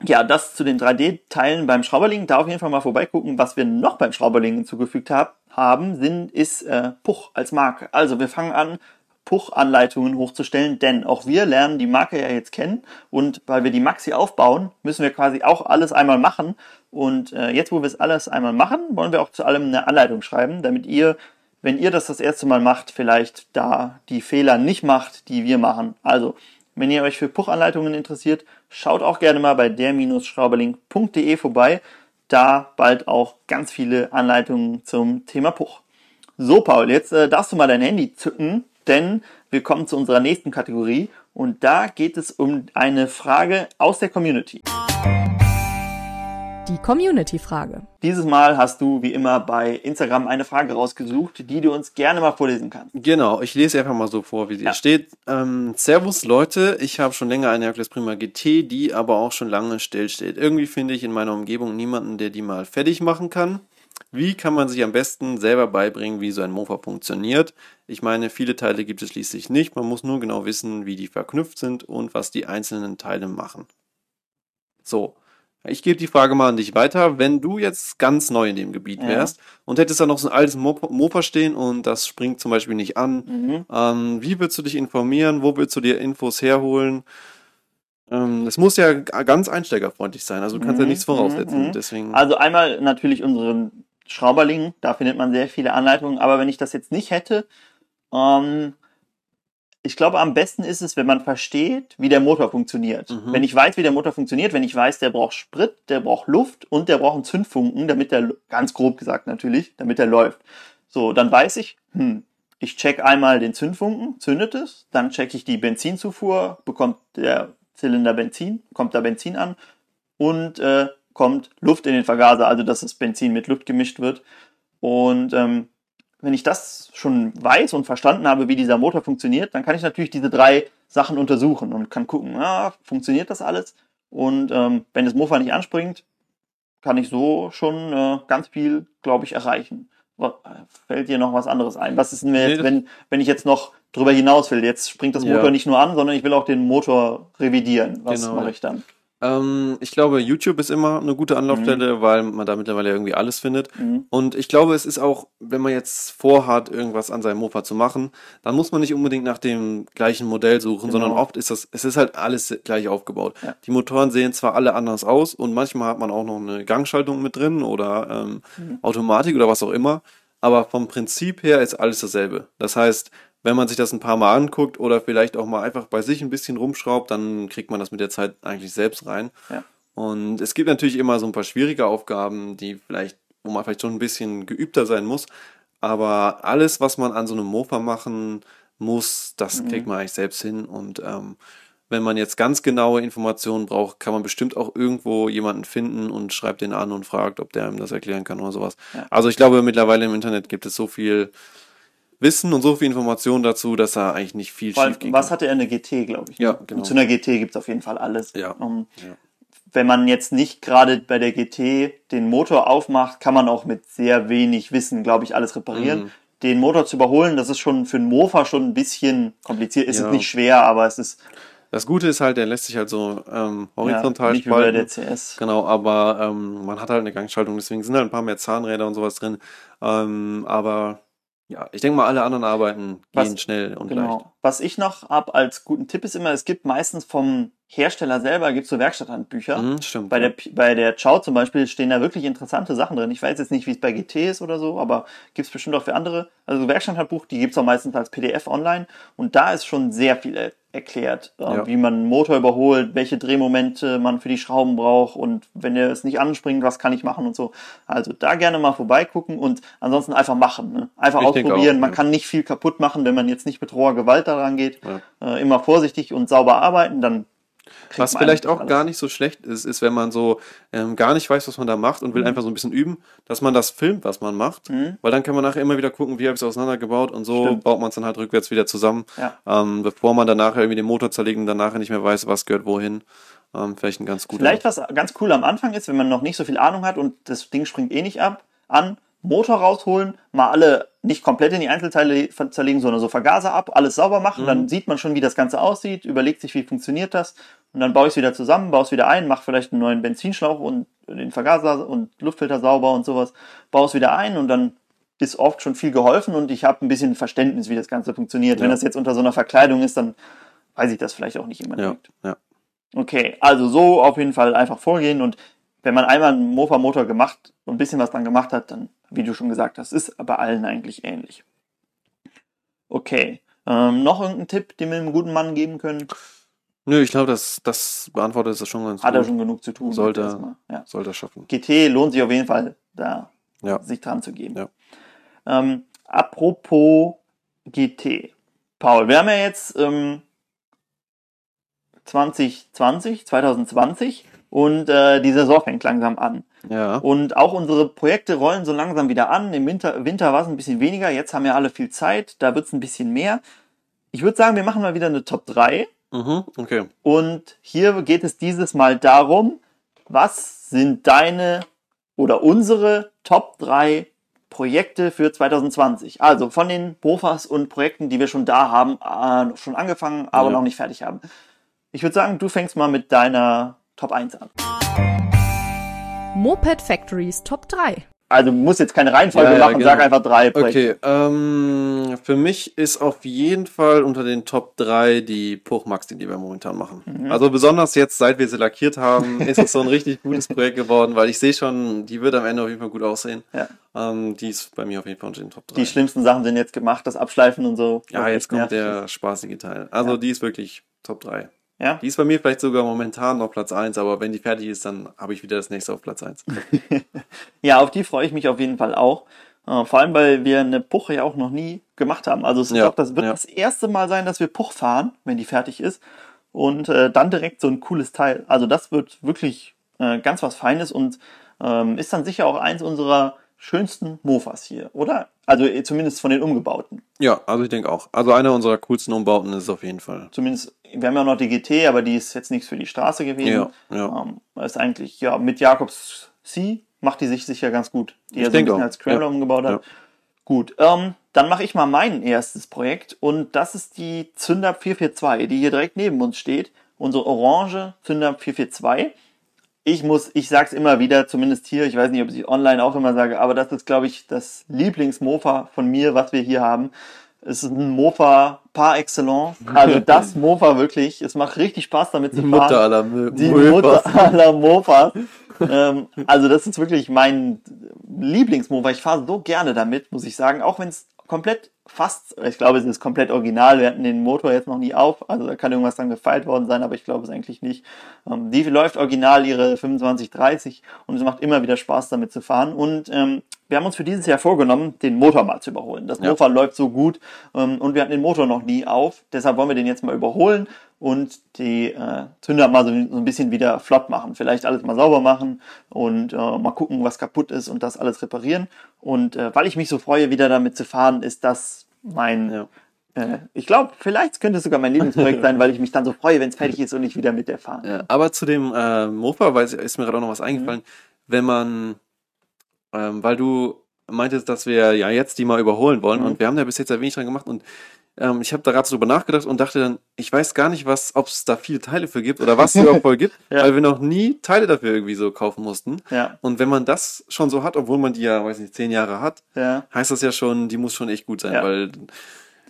ja, das zu den 3D-Teilen beim Schrauberling. Da auf jeden Fall mal vorbeigucken. Was wir noch beim Schrauberling hinzugefügt hab, haben, sind, ist äh, Puch als Marke. Also wir fangen an, Puch-Anleitungen hochzustellen, denn auch wir lernen die Marke ja jetzt kennen und weil wir die Maxi aufbauen, müssen wir quasi auch alles einmal machen. Und äh, jetzt, wo wir es alles einmal machen, wollen wir auch zu allem eine Anleitung schreiben, damit ihr, wenn ihr das das erste Mal macht, vielleicht da die Fehler nicht macht, die wir machen. Also, wenn ihr euch für Puchanleitungen interessiert, schaut auch gerne mal bei der-schrauberling.de vorbei. Da bald auch ganz viele Anleitungen zum Thema Puch. So, Paul, jetzt äh, darfst du mal dein Handy zücken, denn wir kommen zu unserer nächsten Kategorie und da geht es um eine Frage aus der Community. Die Community-Frage. Dieses Mal hast du wie immer bei Instagram eine Frage rausgesucht, die du uns gerne mal vorlesen kannst. Genau, ich lese einfach mal so vor, wie sie Ja. steht. Ähm, Servus Leute, ich habe schon länger eine Hercules Prima GT, die aber auch schon lange stillsteht. Irgendwie finde ich in meiner Umgebung niemanden, der die mal fertig machen kann. Wie kann man sich am besten selber beibringen, wie so ein Mofa funktioniert? Ich meine, viele Teile gibt es schließlich nicht. Man muss nur genau wissen, wie die verknüpft sind und was die einzelnen Teile machen. So, Ich gebe die Frage mal an dich weiter. Wenn du jetzt ganz neu in dem Gebiet Ja. wärst und hättest da noch so ein altes Mofa stehen und das springt zum Beispiel nicht an, Mhm. ähm, wie würdest du dich informieren? Wo willst du dir Infos herholen? Ähm, es muss ja ganz einsteigerfreundlich sein. Also du kannst ja Mhm, nichts voraussetzen. mhm. Deswegen. Also einmal natürlich unseren Schrauberling, da findet man sehr viele Anleitungen, aber wenn ich das jetzt nicht hätte, ähm, ich glaube, am besten ist es, wenn man versteht, wie der Motor funktioniert. Mhm. Wenn ich weiß, wie der Motor funktioniert, wenn ich weiß, der braucht Sprit, der braucht Luft und der braucht einen Zündfunken, damit der, ganz grob gesagt natürlich, damit der läuft. So, dann weiß ich, hm, ich check einmal den Zündfunken, zündet es, dann check ich die Benzinzufuhr, bekommt der Zylinder Benzin, kommt da Benzin an und äh, kommt Luft in den Vergaser, also dass das Benzin mit Luft gemischt wird. Und ähm, wenn ich das schon weiß und verstanden habe, wie dieser Motor funktioniert, dann kann ich natürlich diese drei Sachen untersuchen und kann gucken, ah, funktioniert das alles? Und ähm, wenn das Mofa nicht anspringt, kann ich so schon äh, ganz viel, glaube ich, erreichen. Fällt dir noch was anderes ein? Was ist denn, Nee, jetzt, wenn, wenn ich jetzt noch drüber hinaus will? Jetzt springt das Ja. Motor nicht nur an, sondern ich will auch den Motor revidieren. Was Genau. mache ich dann? Ähm, ich glaube, YouTube ist immer eine gute Anlaufstelle, weil man da mittlerweile irgendwie alles findet. Mhm. Und ich glaube, es ist auch, wenn man jetzt vorhat, irgendwas an seinem Mofa zu machen, dann muss man nicht unbedingt nach dem gleichen Modell suchen, Genau. sondern oft ist das, es ist halt alles gleich aufgebaut. Ja. Die Motoren sehen zwar alle anders aus und manchmal hat man auch noch eine Gangschaltung mit drin oder ähm, Mhm. Automatik oder was auch immer, aber vom Prinzip her ist alles dasselbe. Das heißt, wenn man sich das ein paar Mal anguckt oder vielleicht auch mal einfach bei sich ein bisschen rumschraubt, dann kriegt man das mit der Zeit eigentlich selbst rein. Ja. Und es gibt natürlich immer so ein paar schwierige Aufgaben, die vielleicht, wo man vielleicht schon ein bisschen geübter sein muss. Aber alles, was man an so einem Mofa machen muss, das kriegt man eigentlich selbst hin. Und ähm, wenn man jetzt ganz genaue Informationen braucht, kann man bestimmt auch irgendwo jemanden finden und schreibt den an und fragt, ob der ihm das erklären kann oder sowas. Ja. Also ich glaube, mittlerweile im Internet gibt es so viel Wissen und so viel Information dazu, dass da eigentlich nicht viel Vor allem, schief gehen was hatte er eine GT, glaube ich. Ja, genau. Und zu einer GT gibt's auf jeden Fall alles. Ja. Um, Ja. Wenn man jetzt nicht gerade bei der GT den Motor aufmacht, kann man auch mit sehr wenig Wissen, glaube ich, alles reparieren. Mhm. Den Motor zu überholen, das ist schon für einen Mofa schon ein bisschen kompliziert. Ist Ja. nicht schwer, aber es ist Das Gute ist halt, der lässt sich halt so ähm, horizontal ja, nicht wie bei spalten. der CS. Genau, aber ähm, man hat halt eine Gangschaltung, deswegen sind halt ein paar mehr Zahnräder und sowas drin. Ähm, aber ja, ich denke mal, alle anderen Arbeiten Was- gehen schnell und leicht. Was ich noch hab als guten Tipp ist immer, es gibt meistens vom Hersteller selber gibt's so Werkstatthandbücher. Mhm, stimmt. Bei der, bei der Chow zum Beispiel stehen da wirklich interessante Sachen drin. Ich weiß jetzt nicht, wie es bei GT ist oder so, aber gibt's bestimmt auch für andere. Also Werkstatthandbuch, die gibt's auch meistens als PDF online. Und da ist schon sehr viel er erklärt, äh, Ja. wie man einen Motor überholt, welche Drehmomente man für die Schrauben braucht und wenn er es nicht anspringt, was kann ich machen und so. Also da gerne mal vorbeigucken und ansonsten einfach machen. Ne? Einfach Ich ausprobieren. auch, man ja. kann nicht viel kaputt machen, wenn man jetzt nicht mit roher Gewalt daran geht. Ja. Äh, immer vorsichtig und sauber arbeiten, dann Was vielleicht auch alles. gar nicht so schlecht ist, ist, wenn man so ähm, gar nicht weiß, was man da macht und will Mhm. einfach so ein bisschen üben, dass man das filmt, was man macht, weil dann kann man nachher immer wieder gucken, wie habe ich es auseinandergebaut und so Stimmt. baut man es dann halt rückwärts wieder zusammen, Ja. ähm, bevor man dann nachher irgendwie den Motor zerlegt und dann nachher nicht mehr weiß, was gehört wohin. Ähm, vielleicht ein ganz guter. Vielleicht was ganz cool am Anfang ist, wenn man noch nicht so viel Ahnung hat und das Ding springt eh nicht ab, an, Motor rausholen, mal alle nicht komplett in die Einzelteile zerlegen, sondern so Vergaser ab, alles sauber machen, dann sieht man schon, wie das Ganze aussieht, überlegt sich, wie funktioniert das und dann baue ich es wieder zusammen, baue es wieder ein, mache vielleicht einen neuen Benzinschlauch und den Vergaser und Luftfilter sauber und sowas, baue es wieder ein und dann ist oft schon viel geholfen und ich habe ein bisschen Verständnis, wie das Ganze funktioniert. Wenn Ja. das jetzt unter so einer Verkleidung ist, dann weiß ich das vielleicht auch nicht immer ja, ja. Okay, also so auf jeden Fall einfach vorgehen und wenn man einmal einen Mofa-Motor gemacht und ein bisschen was dran gemacht hat, dann, wie du schon gesagt hast, ist bei allen eigentlich ähnlich. Okay, ähm, noch irgendein Tipp, den wir einem guten Mann geben können? Nö, ich glaube, das, das beantwortet das schon ganz Hat er gut. schon genug zu tun. Sollte. Ja. Soll das schaffen. GT lohnt sich auf jeden Fall, da Ja. sich dran zu geben. Ja. Ähm, apropos GT. Paul, wir haben ja jetzt ähm, 2020, 2020 und äh, die Saison fängt langsam an. Ja. Und auch unsere Projekte rollen so langsam wieder an. Im Winter, Winter war es ein bisschen weniger, jetzt haben ja alle viel Zeit, da wird es ein bisschen mehr. Ich würde sagen, wir machen mal wieder eine Top 3. Mhm, okay. Und hier geht es dieses Mal darum, was sind deine oder unsere Top 3 Projekte für 2020? Also von den Bofas und Projekten, die wir schon da haben, äh, schon angefangen, aber Ja. noch nicht fertig haben. Ich würde sagen, du fängst mal mit deiner Top 1 an. Moped Factories Top 3. Also muss jetzt keine Reihenfolge Ja, ja, machen, sag genau. einfach drei Projekte. Okay, ähm, für mich ist auf jeden Fall unter den Top 3 die Puchmax, die wir momentan machen. Mhm. Also besonders jetzt, seit wir sie lackiert haben, ist es so ein richtig gutes Projekt geworden, weil ich sehe schon, die wird am Ende auf jeden Fall gut aussehen. Ja. Ähm, die ist bei mir auf jeden Fall unter den Top 3. Die schlimmsten Sachen sind jetzt gemacht, das Abschleifen und so. ja, jetzt kommt nervig der spaßige Teil. Also die ist wirklich Top 3. Ja? Die ist bei mir vielleicht sogar momentan noch Platz 1, aber wenn die fertig ist, dann habe ich wieder das nächste auf Platz 1. (laughs) ja, auf die freue ich mich auf jeden Fall auch. Äh, vor allem, weil wir eine Puch ja auch noch nie gemacht haben. Also es Ja, doch, das wird ja. das erste Mal sein, dass wir Puch fahren, wenn die fertig ist. Und äh, dann direkt so ein cooles Teil. Also das wird wirklich äh, ganz was Feines und ähm, ist dann sicher auch eins unserer schönsten Mofas hier, oder? Also äh, zumindest von den umgebauten. Ja, also ich denke auch. Also einer unserer coolsten Umbauten ist es auf jeden Fall. Zumindest, wir haben ja noch die GT, aber die ist jetzt nichts für die Straße gewesen. Ja, ja. Ähm, ist eigentlich, ja, mit Jakobs C macht die sich sicher ganz gut, die Ich er so ein denke bisschen auch, als Scrambler ja. umgebaut hat. Ja. Gut, ähm, dann mache ich mal mein erstes Projekt und das ist die Zündab 442, die hier direkt neben uns steht. Unsere orange Zündab 442. Ich muss, ich sag's immer wieder, zumindest hier, ich weiß nicht, ob ich online auch immer sage, aber das ist, glaube ich, das Lieblingsmofa von mir, was wir hier haben. Es ist ein Mofa par excellence. Also das Mofa wirklich. Es macht richtig Spaß damit zu fahren. Mutter aller Mö Die. Mutter aller Mofas. ähm, also das ist wirklich mein Lieblingsmofa. Ich fahre so gerne damit, muss ich sagen. Auch wenn es komplett fast, ich glaube, es ist komplett original. Wir hatten den Motor jetzt noch nie auf. Also da kann irgendwas dran gefeilt worden sein, aber ich glaube es eigentlich nicht. Ähm, die läuft original ihre 25, 30 und es macht immer wieder Spaß damit zu fahren. Und ähm, wir haben uns für dieses Jahr vorgenommen, den Motor mal zu überholen. Das Ja. Mofa läuft so gut ähm, und wir hatten den Motor noch nie auf. Deshalb wollen wir den jetzt mal überholen und die äh, Zünder mal so, so ein bisschen wieder flott machen. Vielleicht alles mal sauber machen und äh, mal gucken, was kaputt ist und das alles reparieren. Und äh, weil ich mich so freue, wieder damit zu fahren, ist das mein, Ja. äh, ich glaube, vielleicht könnte es sogar mein Lieblingsprojekt (laughs) sein, weil ich mich dann so freue, wenn es fertig ist und ich wieder mit der fahre. Ja, aber zu dem äh, Mofa, weil es ist mir gerade auch noch was eingefallen, wenn man, ähm, weil du meintest, dass wir ja jetzt die mal überholen wollen Mhm. und wir haben da bis jetzt ja wenig dran gemacht und ähm, ich habe da gerade so drüber nachgedacht und dachte dann, ich weiß gar nicht, was, ob es da viele Teile für gibt oder was es (laughs) überhaupt voll gibt, Ja. weil wir noch nie Teile dafür irgendwie so kaufen mussten. Ja, Und wenn man das schon so hat, obwohl man die ja, weiß nicht, zehn Jahre hat, ja. heißt das ja schon, die muss schon echt gut sein, Ja. weil,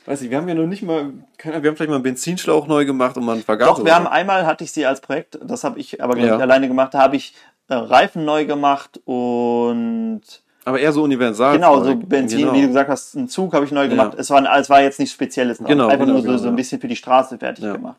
weiß ich, wir haben ja noch nicht mal, keine Ahnung, wir haben vielleicht mal einen Benzinschlauch neu gemacht und mal einen Vergaser. Doch, wir haben einmal, hatte ich sie als Projekt, das habe ich aber, glaube Ja. ich, alleine gemacht, da habe ich äh, Reifen neu gemacht und aber eher so universal. genau, so Benzin, Genau. wie du gesagt hast, einen Zug habe ich neu Ja. gemacht. Es, war, es war jetzt nichts Spezielles. Genau, Einfach genau, nur so, genau, so ein ja. bisschen für die Straße fertig Ja. gemacht.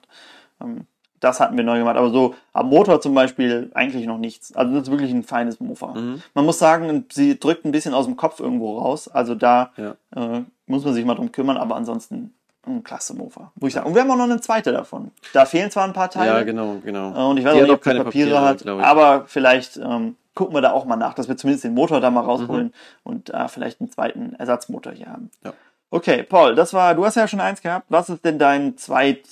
Ähm, Das hatten wir neu gemacht, aber so am Motor zum Beispiel eigentlich noch nichts. Also das ist wirklich ein feines Mofa. Mhm. Man muss sagen, sie drückt ein bisschen aus dem Kopf irgendwo raus. Also da Ja. äh, muss man sich mal drum kümmern, aber ansonsten ein klasse Mofa. Wo ich sagen. Und wir haben auch noch eine zweite davon. Da fehlen zwar ein paar Teile. Ja, genau, genau. Äh, Und ich weiß Die auch nicht, ob die keine Papiere, Papiere, hat, aber vielleicht ähm, gucken wir da auch mal nach, dass wir zumindest den Motor da mal rausholen Mhm. und äh, vielleicht einen zweiten Ersatzmotor hier haben. Ja. Okay, Paul, das war, du hast ja schon eins gehabt. Was ist denn dein zweit,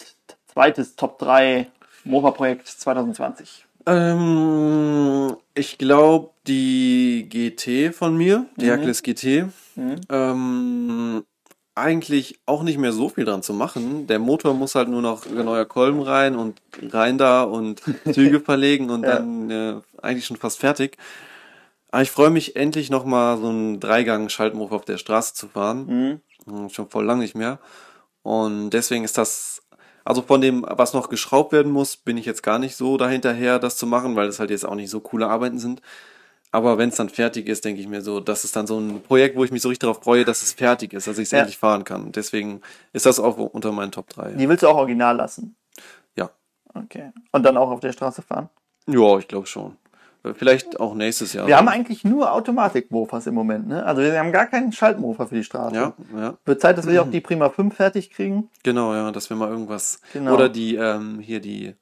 zweites Top 3 Mofa-Projekt 2020? Ähm, ich glaube, die GT von mir, die Mhm. Hercules GT, Mhm. ähm, eigentlich auch nicht mehr so viel dran zu machen. Der Motor muss halt nur noch neuer Kolben rein und rein da und (laughs) Züge verlegen und Ja. dann äh, eigentlich schon fast fertig. Aber ich freue mich endlich nochmal so einen Dreigang-Schaltmotor auf der Straße zu fahren. Mhm. Hm, Schon voll lang nicht mehr. Und deswegen ist das, also von dem, was noch geschraubt werden muss, bin ich jetzt gar nicht so dahinterher, das zu machen, weil das halt jetzt auch nicht so coole Arbeiten sind. Aber wenn es dann fertig ist, denke ich mir so, das ist dann so ein Projekt, wo ich mich so richtig darauf freue, dass es fertig ist, dass ich es Ja. endlich fahren kann. Deswegen ist das auch unter meinen Top 3. Die willst du auch original lassen? Ja. Okay. Und dann auch auf der Straße fahren? Ja, ich glaube schon. Vielleicht auch nächstes Jahr. Wir haben eigentlich nur Automatik-Mofas im Moment, ne? Also wir haben gar keinen Schaltmofa für die Straße. ja, ja, Wird Zeit, dass wir auch die (laughs) Prima 5 fertig kriegen. genau, ja, dass wir mal irgendwas. Genau. Oder die, ähm, hier die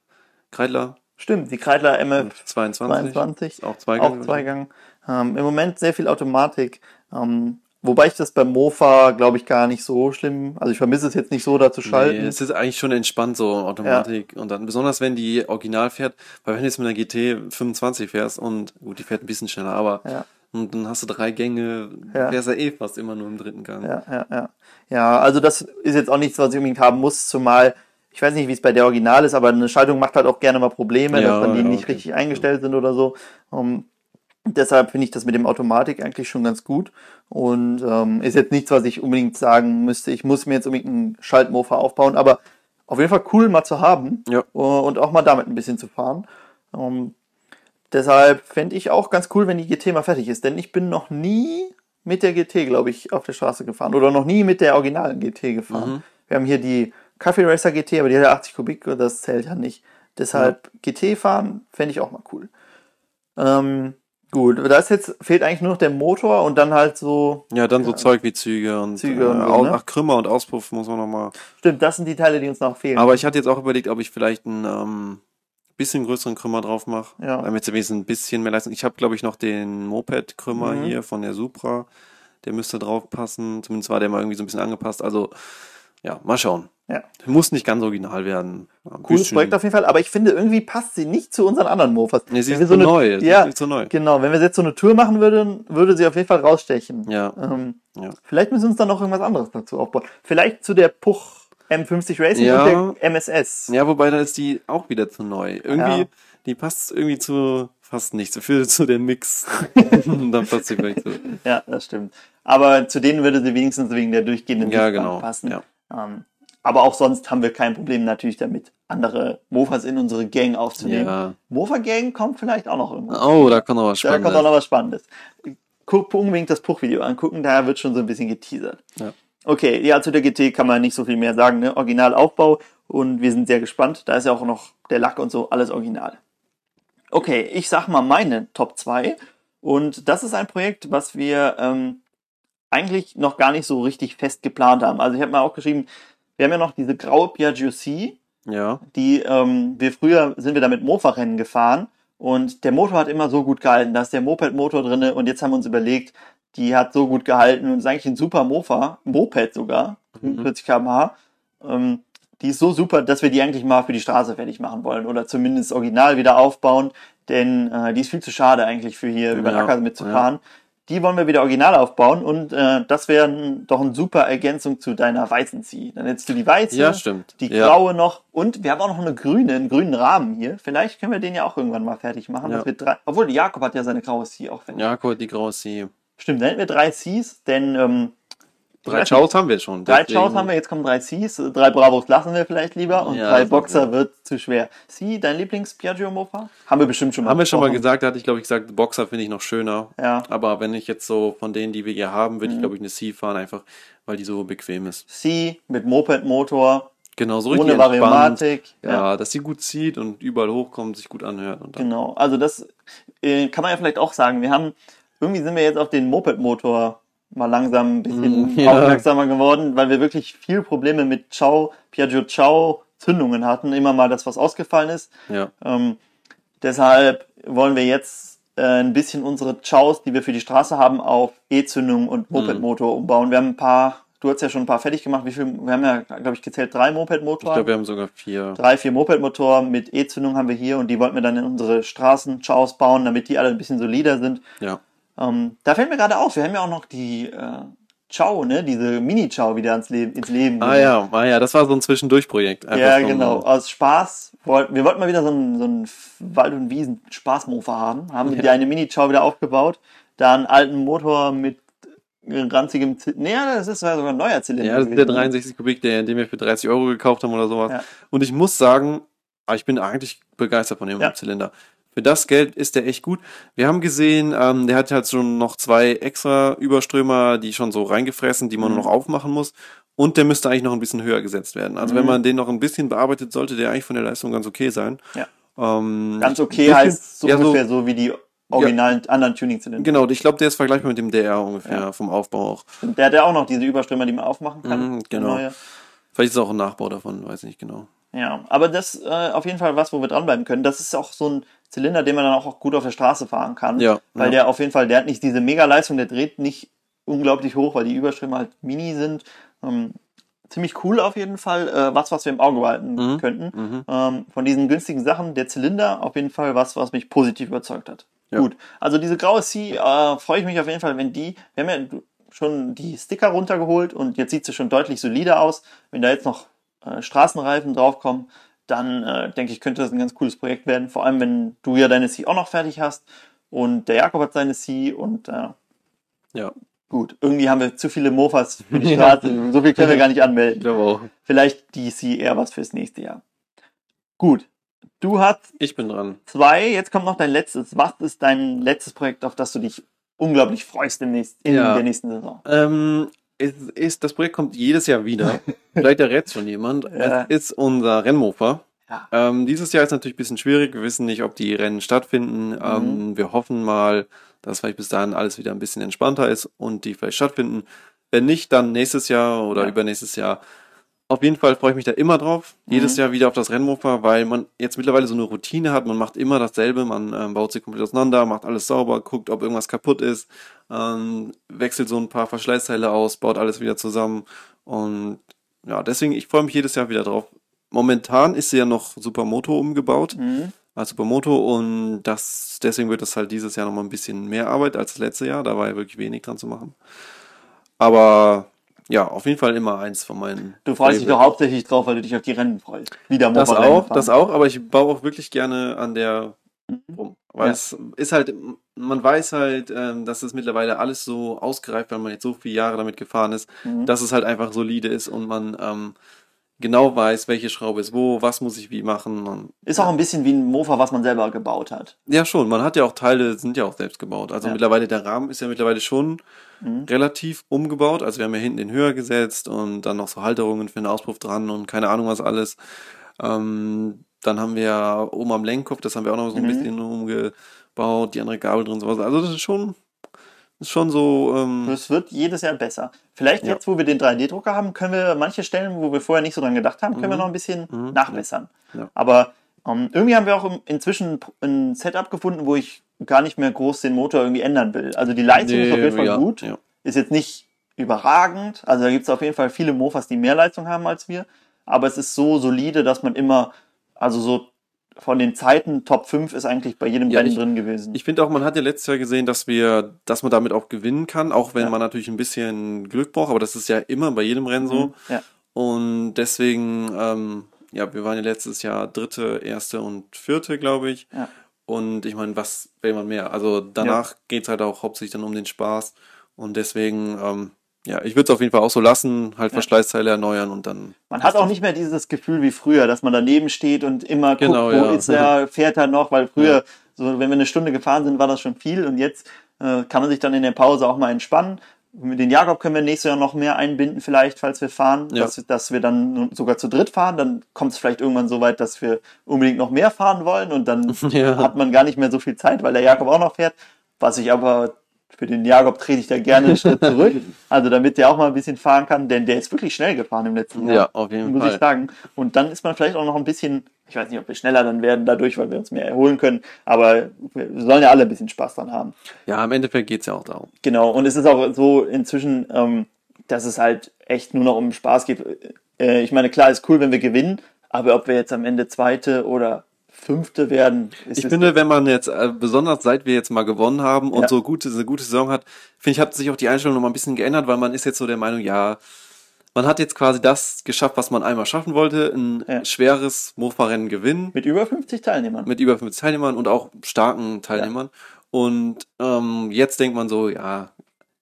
Kreidler Stimmt, die Kreidler MF 22. 22. Ist auch Zweigang. Auch Zweigang. Ähm, Im Moment sehr viel Automatik. Ähm, wobei ich das beim Mofa, glaube ich, gar nicht so schlimm. Also ich vermisse es jetzt nicht so, da zu schalten. Nee, es ist eigentlich schon entspannt so Automatik und dann besonders wenn die original fährt, weil wenn du jetzt mit einer GT 25 fährst und gut, die fährt ein bisschen schneller, aber Ja. und dann hast du drei Gänge, Ja. fährst ja eh fast immer nur im dritten Gang. Ja, ja, ja. Ja, also das ist jetzt auch nichts, was ich unbedingt haben muss, zumal ich weiß nicht, wie es bei der Original ist, aber eine Schaltung macht halt auch gerne mal Probleme, Ja, dass dann die ja, nicht okay. richtig eingestellt sind oder so. Um, Deshalb finde ich das mit dem Automatik eigentlich schon ganz gut. Und ähm, ist jetzt nichts, was ich unbedingt sagen müsste. Ich muss mir jetzt unbedingt einen Schaltmofa aufbauen, aber auf jeden Fall cool mal zu haben Ja. und auch mal damit ein bisschen zu fahren. Ähm, deshalb fände ich auch ganz cool, wenn die GT mal fertig ist, denn ich bin noch nie mit der GT, glaube ich, auf der Straße gefahren oder noch nie mit der originalen GT gefahren. Wir haben hier die Coffee Racer GT, aber die hat ja 80 Kubik und das zählt ja nicht. Deshalb GT fahren fände ich auch mal cool. Ähm, gut, da ist jetzt fehlt eigentlich nur noch der Motor und dann halt so Ja, dann so Zeug wie Züge und, Züge und äh, so, Au- ne? ach, Krümmer und Auspuff muss man nochmal. Stimmt, das sind die Teile, die uns noch fehlen. Aber ich hatte jetzt auch überlegt, ob ich vielleicht einen ähm, bisschen größeren Krümmer drauf mache. Ja. Damit wenigstens ein bisschen mehr Leistung. Ich habe, glaube ich, noch den Moped-Krümmer Mhm. hier von der Supra. Der müsste drauf passen. Zumindest war der mal irgendwie so ein bisschen angepasst. Also, ja, mal schauen. Ja. Muss nicht ganz original werden. Ein Cooles bisschen- Projekt auf jeden Fall, aber ich finde, irgendwie passt sie nicht zu unseren anderen Mofas. Nee, sie Wenn ist so eine, neu. Ja, ist so neu. genau. Wenn wir jetzt so eine Tour machen würden, würde sie auf jeden Fall rausstechen. Ja. Ähm, Ja. Vielleicht müssen wir uns dann noch irgendwas anderes dazu aufbauen. Vielleicht zu der Puch M50 Racing Ja. und der MSS. Ja, wobei da ist die auch wieder zu neu. Irgendwie, Ja. die passt irgendwie zu fast nicht. So viel (laughs) zu dem Mix. (laughs) dann passt sie vielleicht so. Ja, das stimmt. Aber zu denen würde sie wenigstens wegen der durchgehenden Ja, genau. passen. Ja. Ähm, aber auch sonst haben wir kein Problem natürlich damit, andere Mofas in unsere Gang aufzunehmen. Ja. Mofa-Gang kommt vielleicht auch noch irgendwo. Oh, da kommt noch was Da Spannendes. kommt auch noch was Spannendes. Guck unbedingt das Puch-Video angucken, da wird schon so ein bisschen geteasert. Ja. Okay, ja, zu der GT kann man nicht so viel mehr sagen, ne? Originalaufbau und wir sind sehr gespannt. Da ist ja auch noch der Lack und so, alles original. Okay, ich sag mal meine Top 2 und das ist ein Projekt, was wir ähm, eigentlich noch gar nicht so richtig fest geplant haben. Also ich habe mal auch geschrieben, wir haben ja noch diese graue Piaggio C, Ja. die ähm, wir früher sind wir da mit Mofa-Rennen gefahren und der Motor hat immer so gut gehalten, da ist der Moped-Motor drinne und jetzt haben wir uns überlegt, die hat so gut gehalten und ist eigentlich ein super Mofa, Moped sogar, 45 km/h. Ähm, die ist so super, dass wir die eigentlich mal für die Straße fertig machen wollen oder zumindest original wieder aufbauen, denn äh, die ist viel zu schade eigentlich für hier über den Ja, Acker mitzufahren. Die wollen wir wieder original aufbauen und äh, das wäre doch eine super Ergänzung zu deiner weißen Zieh. Dann hättest du die weiße, Ja, stimmt. die Ja. graue noch und wir haben auch noch eine grüne, einen grünen Rahmen hier. Vielleicht können wir den ja auch irgendwann mal fertig machen. Ja. drei, obwohl Jakob hat ja seine graue C auch fertig. Jakob, die graue Sie. Stimmt, dann hätten wir drei Cs, denn ähm, Drei Chows haben wir schon. Drei Chows haben wir, jetzt kommen drei Cs, drei Bravos lassen wir vielleicht lieber und Ja, drei Boxer wird zu schwer. C, dein Lieblings-Piaggio-Mofa? Haben wir bestimmt schon mal Haben wir schon mal gesagt, da hatte ich glaube ich gesagt, Boxer finde ich noch schöner. Ja. Aber wenn ich jetzt so von denen, die wir hier haben, Mhm. würde ich glaube ich eine C fahren, einfach weil die so bequem ist. C mit Moped-Motor, Genau, so richtig ohne. Variomatik. Ja, dass sie gut zieht und überall hochkommt, sich gut anhört. Genau, also das äh, kann man ja vielleicht auch sagen. Wir haben, irgendwie sind wir jetzt auf den Moped-Motor mal langsam ein bisschen Mm, ja. aufmerksamer geworden, weil wir wirklich viel Probleme mit Ciao, Piaggio Ciao Zündungen hatten. Immer mal das, was ausgefallen ist. ja. Ähm, deshalb wollen wir jetzt äh, ein bisschen unsere Chows, die wir für die Straße haben, auf E-Zündung und Moped-Motor Mhm. umbauen. Wir haben ein paar, du hast ja schon ein paar fertig gemacht. Wie viel? Wir haben ja, glaube ich, gezählt drei Ich Moped-Motoren. glaube, wir haben sogar vier. Drei, vier Moped-Motoren mit E-Zündung haben wir hier und die wollten wir dann in unsere Straßen-Chows bauen, damit die alle ein bisschen solider sind. Ja. Ähm, da fällt mir gerade auf, wir haben ja auch noch die äh, Chow, ne? Diese Mini-Chow wieder ans Leben, ins Leben. Ah ja, ah ja, das war so ein Zwischendurchprojekt. Einfach Ja, genau. Aus Spaß. Wir wollten mal wieder so einen, so einen Wald- und Wiesen-Spaßmofa haben. Haben die eine Mini-Chow wieder aufgebaut. Da einen alten Motor mit ranzigem Zylinder. Nee, das ist ja sogar ein neuer Zylinder. Ja, das ist der gewesen. 63 Kubik, der, den wir für 30 Euro gekauft haben oder sowas. Ja. Und ich muss sagen, ah, ich bin eigentlich begeistert von dem Ja. Zylinder. Für das Geld ist der echt gut. Wir haben gesehen, ähm, der hat halt schon noch zwei extra Überströmer, die schon so reingefressen, die man Mhm. nur noch aufmachen muss. Und der müsste eigentlich noch ein bisschen höher gesetzt werden. Also wenn Mhm. man den noch ein bisschen bearbeitet, sollte der eigentlich von der Leistung ganz okay sein. Ja. Ähm, Ganz okay bisschen- heißt so ja, so- ungefähr so wie die originalen anderen Tuning-Zylinder. Genau, ich glaube, der ist vergleichbar mit dem DR ungefähr Ja. vom Aufbau auch. Und Der hat ja auch noch diese Überströmer, die man aufmachen kann. Mhm, genau. Neue. Vielleicht ist es auch ein Nachbau davon, weiß nicht genau. Ja, aber das äh, auf jeden Fall was, wo wir dranbleiben können. Das ist auch so ein Zylinder, den man dann auch gut auf der Straße fahren kann. Ja, Weil ja. der auf jeden Fall, der hat nicht diese Mega-Leistung, der dreht nicht unglaublich hoch, weil die Überströme halt mini sind. Ähm, ziemlich cool auf jeden Fall. Äh, was, was wir im Auge behalten Mhm, könnten. Ähm, von diesen günstigen Sachen, der Zylinder auf jeden Fall was, was mich positiv überzeugt hat. Ja. Gut. Also diese graue C, äh, freue ich mich auf jeden Fall, wenn die, wir haben ja schon die Sticker runtergeholt und jetzt sieht sie schon deutlich solider aus. Wenn da jetzt noch äh, Straßenreifen draufkommen, dann äh, denke ich, könnte das ein ganz cooles Projekt werden. Vor allem, wenn du ja deine C auch noch fertig hast. und der Jakob hat seine C und äh, Ja. gut, irgendwie haben wir zu viele Mofas für die (laughs) Ja. Straße. So viel können wir gar nicht Ich anmelden. glaube auch. Vielleicht die C eher was fürs nächste Jahr. Gut, du hast Ich bin dran. zwei, jetzt kommt noch dein letztes. Was ist dein letztes Projekt, auf das du dich unglaublich freust im nächsten, in Ja. der nächsten Saison? Ähm, es ist, das Projekt kommt jedes Jahr wieder. (laughs) Vielleicht errät schon jemand. Ja. Es ist unser Rennmofa. Ja. Ähm, dieses Jahr ist natürlich ein bisschen schwierig. Wir wissen nicht, ob die Rennen stattfinden. Mhm. Ähm, wir hoffen mal, dass vielleicht bis dahin alles wieder ein bisschen entspannter ist und die vielleicht stattfinden. Wenn nicht, dann nächstes Jahr oder Ja. übernächstes Jahr. Auf jeden Fall freue ich mich da immer drauf. Jedes Mhm. Jahr wieder auf das Rennmofa, weil man jetzt mittlerweile so eine Routine hat. Man macht immer dasselbe. Man ähm, baut sie komplett auseinander, macht alles sauber, guckt, ob irgendwas kaputt ist, ähm, wechselt so ein paar Verschleißteile aus, baut alles wieder zusammen. Und ja, deswegen, ich freue mich jedes Jahr wieder drauf. Momentan ist sie ja noch Supermoto umgebaut, Mhm. als Supermoto und das, deswegen wird es halt dieses Jahr noch mal ein bisschen mehr Arbeit als das letzte Jahr. Da war ja wirklich wenig dran zu machen. Aber ja, auf jeden Fall immer eins von meinen. Du freust dich doch Favorite. hauptsächlich drauf, weil du dich auf die Rennen freust. Wieder Das Mofa-Rennen auch, das auch, aber ich baue auch wirklich gerne an der rum. Weil Ja. es ist halt, man weiß halt, ähm, dass es mittlerweile alles so ausgereift, weil man jetzt so viele Jahre damit gefahren ist, Mhm. dass es halt einfach solide ist und man ähm, genau weiß, welche Schraube ist wo, was muss ich wie machen. Und, Ist auch ein bisschen wie ein Mofa, was man selber gebaut hat. ja, schon, man hat ja auch Teile, sind ja auch selbst gebaut. Also Ja. mittlerweile, der Rahmen ist ja mittlerweile schon Mhm. relativ umgebaut. Also wir haben ja hinten den höher gesetzt und dann noch so Halterungen für den Auspuff dran und keine Ahnung was alles. Ähm, dann haben wir oben am Lenkkopf, das haben wir auch noch so ein Mhm. bisschen umgebaut, die andere Gabel drin, sowas. Also das ist schon, ist schon so, ähm, Es wird jedes Jahr besser. Vielleicht Ja. jetzt, wo wir den 3D-Drucker haben, können wir manche Stellen, wo wir vorher nicht so dran gedacht haben, können wir Mhm. noch ein bisschen Mhm. nachbessern. Ja. Aber ähm, irgendwie haben wir auch inzwischen ein Setup gefunden, wo ich gar nicht mehr groß den Motor irgendwie ändern will. Also die Leistung ist auf jeden Fall ja, gut. Ist jetzt nicht überragend. Also da gibt es auf jeden Fall viele Mofas, die mehr Leistung haben als wir. Aber es ist so solide, dass man immer, also so von den Zeiten Top 5 ist eigentlich bei jedem Ja, Rennen drin gewesen. Ich finde auch, man hat ja letztes Jahr gesehen, dass wir, dass man damit auch gewinnen kann, auch wenn Ja. man natürlich ein bisschen Glück braucht, aber das ist ja immer bei jedem Rennen so. Mhm. Ja. Und deswegen, ähm, ja, wir waren ja letztes Jahr dritte, erste und vierte, glaube ich. Ja. Und ich meine, was will man mehr? Also danach geht's halt auch hauptsächlich dann um den Spaß. Und deswegen, ähm, ja, ich würde es auf jeden Fall auch so lassen, halt Ja. Verschleißteile erneuern und dann. Man hat auch nicht mehr dieses Gefühl wie früher, dass man daneben steht und immer Genau, guckt, wo ja. ist er, (laughs) fährt er noch, weil früher, so wenn wir eine Stunde gefahren sind, war das schon viel und jetzt äh, kann man sich dann in der Pause auch mal entspannen. Mit den Jakob können wir nächstes Jahr noch mehr einbinden, vielleicht, falls wir fahren, Ja. dass, dass wir dann sogar zu dritt fahren. Dann kommt es vielleicht irgendwann so weit, dass wir unbedingt noch mehr fahren wollen und dann (laughs) Ja. hat man gar nicht mehr so viel Zeit, weil der Jakob auch noch fährt. Was ich aber für den Jakob trete ich da gerne einen Schritt zurück. (laughs) Also damit der auch mal ein bisschen fahren kann, denn der ist wirklich schnell gefahren im letzten Jahr Ja, auf jeden muss Fall. ich sagen. Und dann ist man vielleicht auch noch ein bisschen, ich weiß nicht, ob wir schneller dann werden dadurch, weil wir uns mehr erholen können, aber wir sollen ja alle ein bisschen Spaß dran haben. Ja, im Endeffekt geht's ja auch darum. Genau, und es ist auch so inzwischen, ähm, dass es halt echt nur noch um Spaß geht. Äh, ich meine, klar, ist cool, wenn wir gewinnen, aber ob wir jetzt am Ende Zweite oder Fünfte werden, ist Ich finde, wenn man jetzt, äh, besonders seit wir jetzt mal gewonnen haben und Ja. so gute, eine gute Saison hat, finde ich, hat sich auch die Einstellung noch mal ein bisschen geändert, weil man ist jetzt so der Meinung, ja, man hat jetzt quasi das geschafft, was man einmal schaffen wollte, ein Ja. schweres Mofa-Rennen gewinnen mit über 50 Teilnehmern. mit über 50 Teilnehmern und auch starken Teilnehmern. Und ähm, jetzt denkt man so, ja,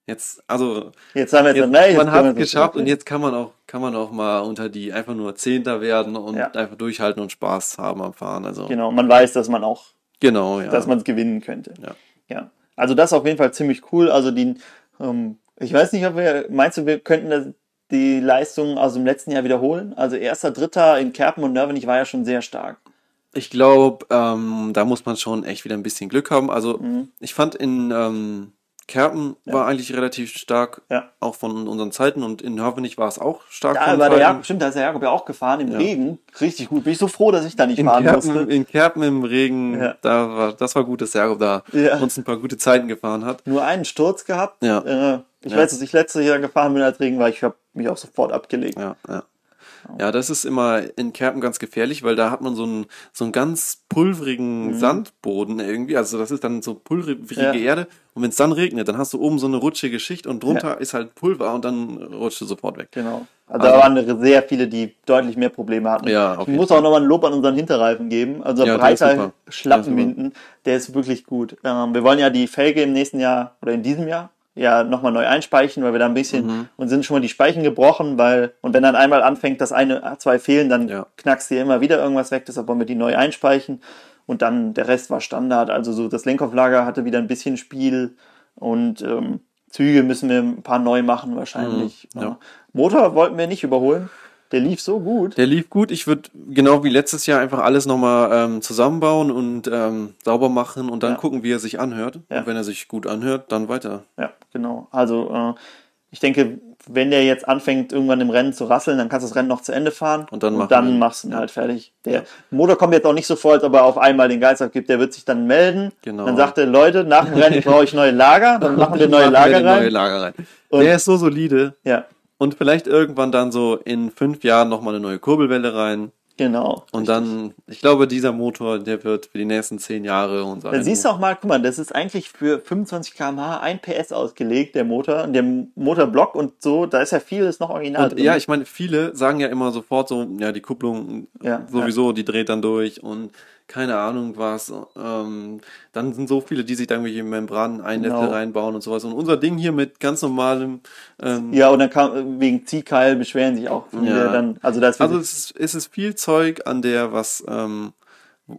jetzt, also Jetzt haben wir jetzt, jetzt, man hat es geschafft und jetzt kann man auch, kann man auch mal unter die einfach nur Zehnter werden und Ja. einfach durchhalten und Spaß haben am Fahren. Also Genau, man weiß, dass man auch genau, ja. dass man es gewinnen könnte. Ja. ja. Also das ist auf jeden Fall ziemlich cool. Also die, ähm, ich weiß nicht, ob wir, meinst du, wir könnten die Leistung aus dem letzten Jahr wiederholen? Also erster, dritter in Kerpen und Nörvenich war ja schon sehr stark. Ich glaube, ähm, da muss man schon echt wieder ein bisschen Glück haben. Also Mhm. ich fand in ähm, Kerpen Ja. war eigentlich relativ stark, Ja. auch von unseren Zeiten und in Hörvenich war es auch stark. Da von war der. Jakob, stimmt, da ist der Jakob ja auch gefahren im Ja. Regen. Richtig gut. Bin ich so froh, dass ich da nicht in fahren Kerpen, musste. in Kerpen im Regen, Ja. da war, das war gut, dass Jakob da Ja. uns ein paar gute Zeiten gefahren hat. Nur einen Sturz gehabt. Ja. Äh, ich Ja. weiß, dass ich letztes Jahr gefahren bin, als Regen war. Ich habe mich auch sofort abgelegt. Ja, ja. Ja, das ist immer in Kerpen ganz gefährlich, weil da hat man so einen, so einen ganz pulverigen Mhm. Sandboden irgendwie. Also das ist dann so pulverige Ja. Erde. Und wenn es dann regnet, dann hast du oben so eine rutschige Schicht und drunter ist halt Pulver und dann rutscht du sofort weg. Genau. Also, da waren sehr viele, die deutlich mehr Probleme hatten. Ja, auf ich muss auch nochmal ein Lob an unseren Hinterreifen geben. Also Ja, breiter super. Schlappenwinden, der ist wirklich gut. Ähm, wir wollen ja die Felge im nächsten Jahr oder in diesem Jahr ja nochmal neu einspeichen, weil wir da ein bisschen Mhm. und sind schon mal die Speichen gebrochen, weil und wenn dann einmal anfängt, dass eine, zwei fehlen, dann Ja. knackst dir immer wieder irgendwas weg. Deshalb wollen wir die neu einspeichen und dann der Rest war Standard. Also so das Lenkauflager hatte wieder ein bisschen Spiel und ähm, Züge müssen wir ein paar neu machen wahrscheinlich. Mhm, ja. Ja. Motor wollten wir nicht überholen. Der lief so gut. Der lief gut. Ich würde genau wie letztes Jahr einfach alles nochmal ähm, zusammenbauen und ähm, sauber machen und dann Ja. gucken, wie er sich anhört. Ja. Und wenn er sich gut anhört, dann weiter. Ja, genau. Also äh, ich denke, wenn der jetzt anfängt, irgendwann im Rennen zu rasseln, dann kannst du das Rennen noch zu Ende fahren Und dann und machen dann machst du ihn halt fertig. Der Ja. Motor kommt jetzt auch nicht so vor, als ob er auf einmal den Geist abgibt. Der wird sich dann melden. Genau. Dann sagt er, Leute, nach dem Rennen (laughs) brauche ich neue Lager. Dann machen wir neue Machen Lager rein. Neue Lager rein. Und- der ist so solide. Ja, Und vielleicht irgendwann dann so in fünf Jahren nochmal eine neue Kurbelwelle rein. genau. Und dann, ich glaube, dieser Motor, der wird für die nächsten zehn Jahre unser. Da siehst du auch mal, guck mal, das ist eigentlich für 25 km/h ein PS ausgelegt, der Motor. Und der Motorblock und so, da ist ja vieles noch original Und, ja, ich meine, viele sagen ja immer sofort so, ja, die Kupplung Ja, sowieso, die dreht dann durch und keine Ahnung was. Ähm, dann sind so viele, die sich da irgendwelche Membranen Einnäpfe Genau. reinbauen und sowas. Und unser Ding hier mit ganz normalem, ähm, ja, und dann kam, wegen Ziehkeil beschweren sich auch viele Ja. dann. Also da ist also es ist, es ist viel Zeug an der, was, ähm,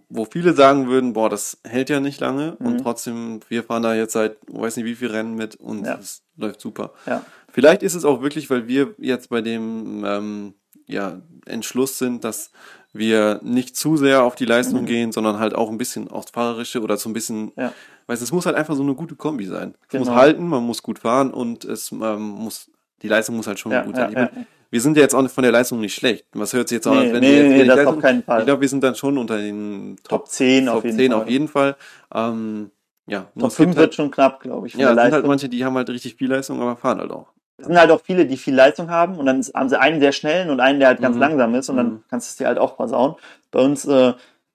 wo viele sagen würden, boah, das hält ja nicht lange und trotzdem, wir fahren da jetzt seit, weiß nicht wie viel Rennen mit und Mhm. Ja. es läuft super. ja. Vielleicht ist es auch wirklich, weil wir jetzt bei dem ähm, ja, Entschluss sind, dass wir nicht zu sehr auf die Leistung gehen, sondern halt auch ein bisschen aufs Fahrerische oder so ein bisschen, Mhm. Ja. weißt du, es muss halt einfach so eine gute Kombi sein. Es Genau. muss halten, man muss gut fahren und es ähm, muss, die Leistung muss halt schon Ja, gut sein. Ja. Wir sind ja jetzt auch von der Leistung nicht schlecht. Was hört sich jetzt auch Nee, an, wenn nee, wir jetzt nee, das auf Leistung- keinen Fall. Ich glaube, wir sind dann schon unter den Top 10 auf Top jeden 10 Fall. auf jeden Fall. Ähm, ja, Top es gibt 5 halt, wird schon knapp, glaube ich. ja, es sind halt manche, die haben halt richtig viel Leistung, aber fahren halt auch. Es sind halt auch viele, die viel Leistung haben und dann haben sie einen sehr schnellen und einen, der halt ganz Mhm. langsam ist und dann Mhm. kannst du es dir halt auch versauen. Bei uns, äh,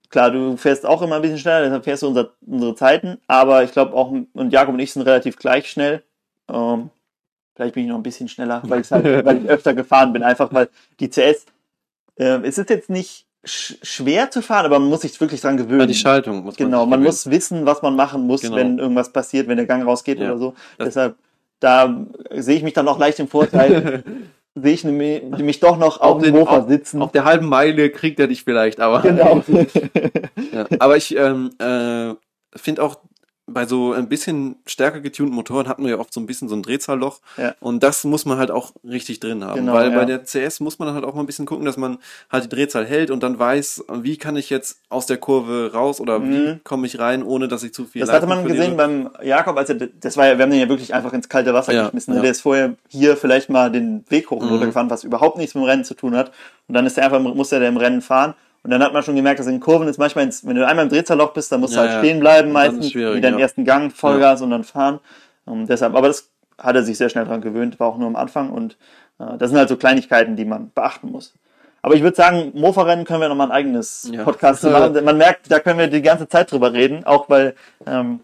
klar, du fährst auch immer ein bisschen schneller, deshalb fährst du unser, unsere Zeiten, aber ich glaube auch, und Jakob und ich sind relativ gleich schnell. Ähm, vielleicht bin ich noch ein bisschen schneller, weil, halt, (laughs) weil ich öfter gefahren bin, einfach weil die CS, äh, es ist jetzt nicht sch schwer zu fahren, aber man muss sich wirklich dran gewöhnen. Ja, die Schaltung muss man Genau, man muss wissen, was man machen muss, Genau. wenn irgendwas passiert, wenn der Gang rausgeht Ja. oder so. Das- Deshalb, da sehe ich mich dann auch leicht im Vorteil, (laughs) sehe ich nämlich, mich doch noch auf, Auf dem Mofa sitzen. Auf der halben Meile kriegt er dich vielleicht, aber. genau. (laughs) Ja. Aber ich ähm, äh, finde auch, bei so ein bisschen stärker getunten Motoren hat man ja oft so ein bisschen so ein Drehzahlloch. Ja. Und das muss man halt auch richtig drin haben. Genau, Weil ja. bei der CS muss man dann halt auch mal ein bisschen gucken, dass man halt die Drehzahl hält und dann weiß, wie kann ich jetzt aus der Kurve raus oder wie Mhm. komme ich rein, ohne dass ich zu viel Das hatte Leistung man gesehen verliere. beim Jakob, als er, das war ja, wir haben den ja wirklich einfach ins kalte Wasser Ja, geschmissen. Der ist vorher hier vielleicht mal den Weg hoch und Mhm. runter gefahren, was überhaupt nichts mit dem Rennen zu tun hat. Und dann ist er einfach, musste er im Rennen fahren. Und dann hat man schon gemerkt, dass in Kurven ist manchmal, ins, wenn du einmal im Drehzahlloch bist, dann musst Ja, du halt ja. stehen bleiben meistens, im ja. ersten Gang, Vollgas und dann fahren. Und deshalb, aber das hat er sich sehr schnell dran gewöhnt, war auch nur am Anfang und äh, das sind halt so Kleinigkeiten, die man beachten muss. Aber ich würde sagen, Mofa-Rennen können wir nochmal ein eigenes Ja. Podcast (laughs) machen. Man merkt, da können wir die ganze Zeit drüber reden, auch weil ähm,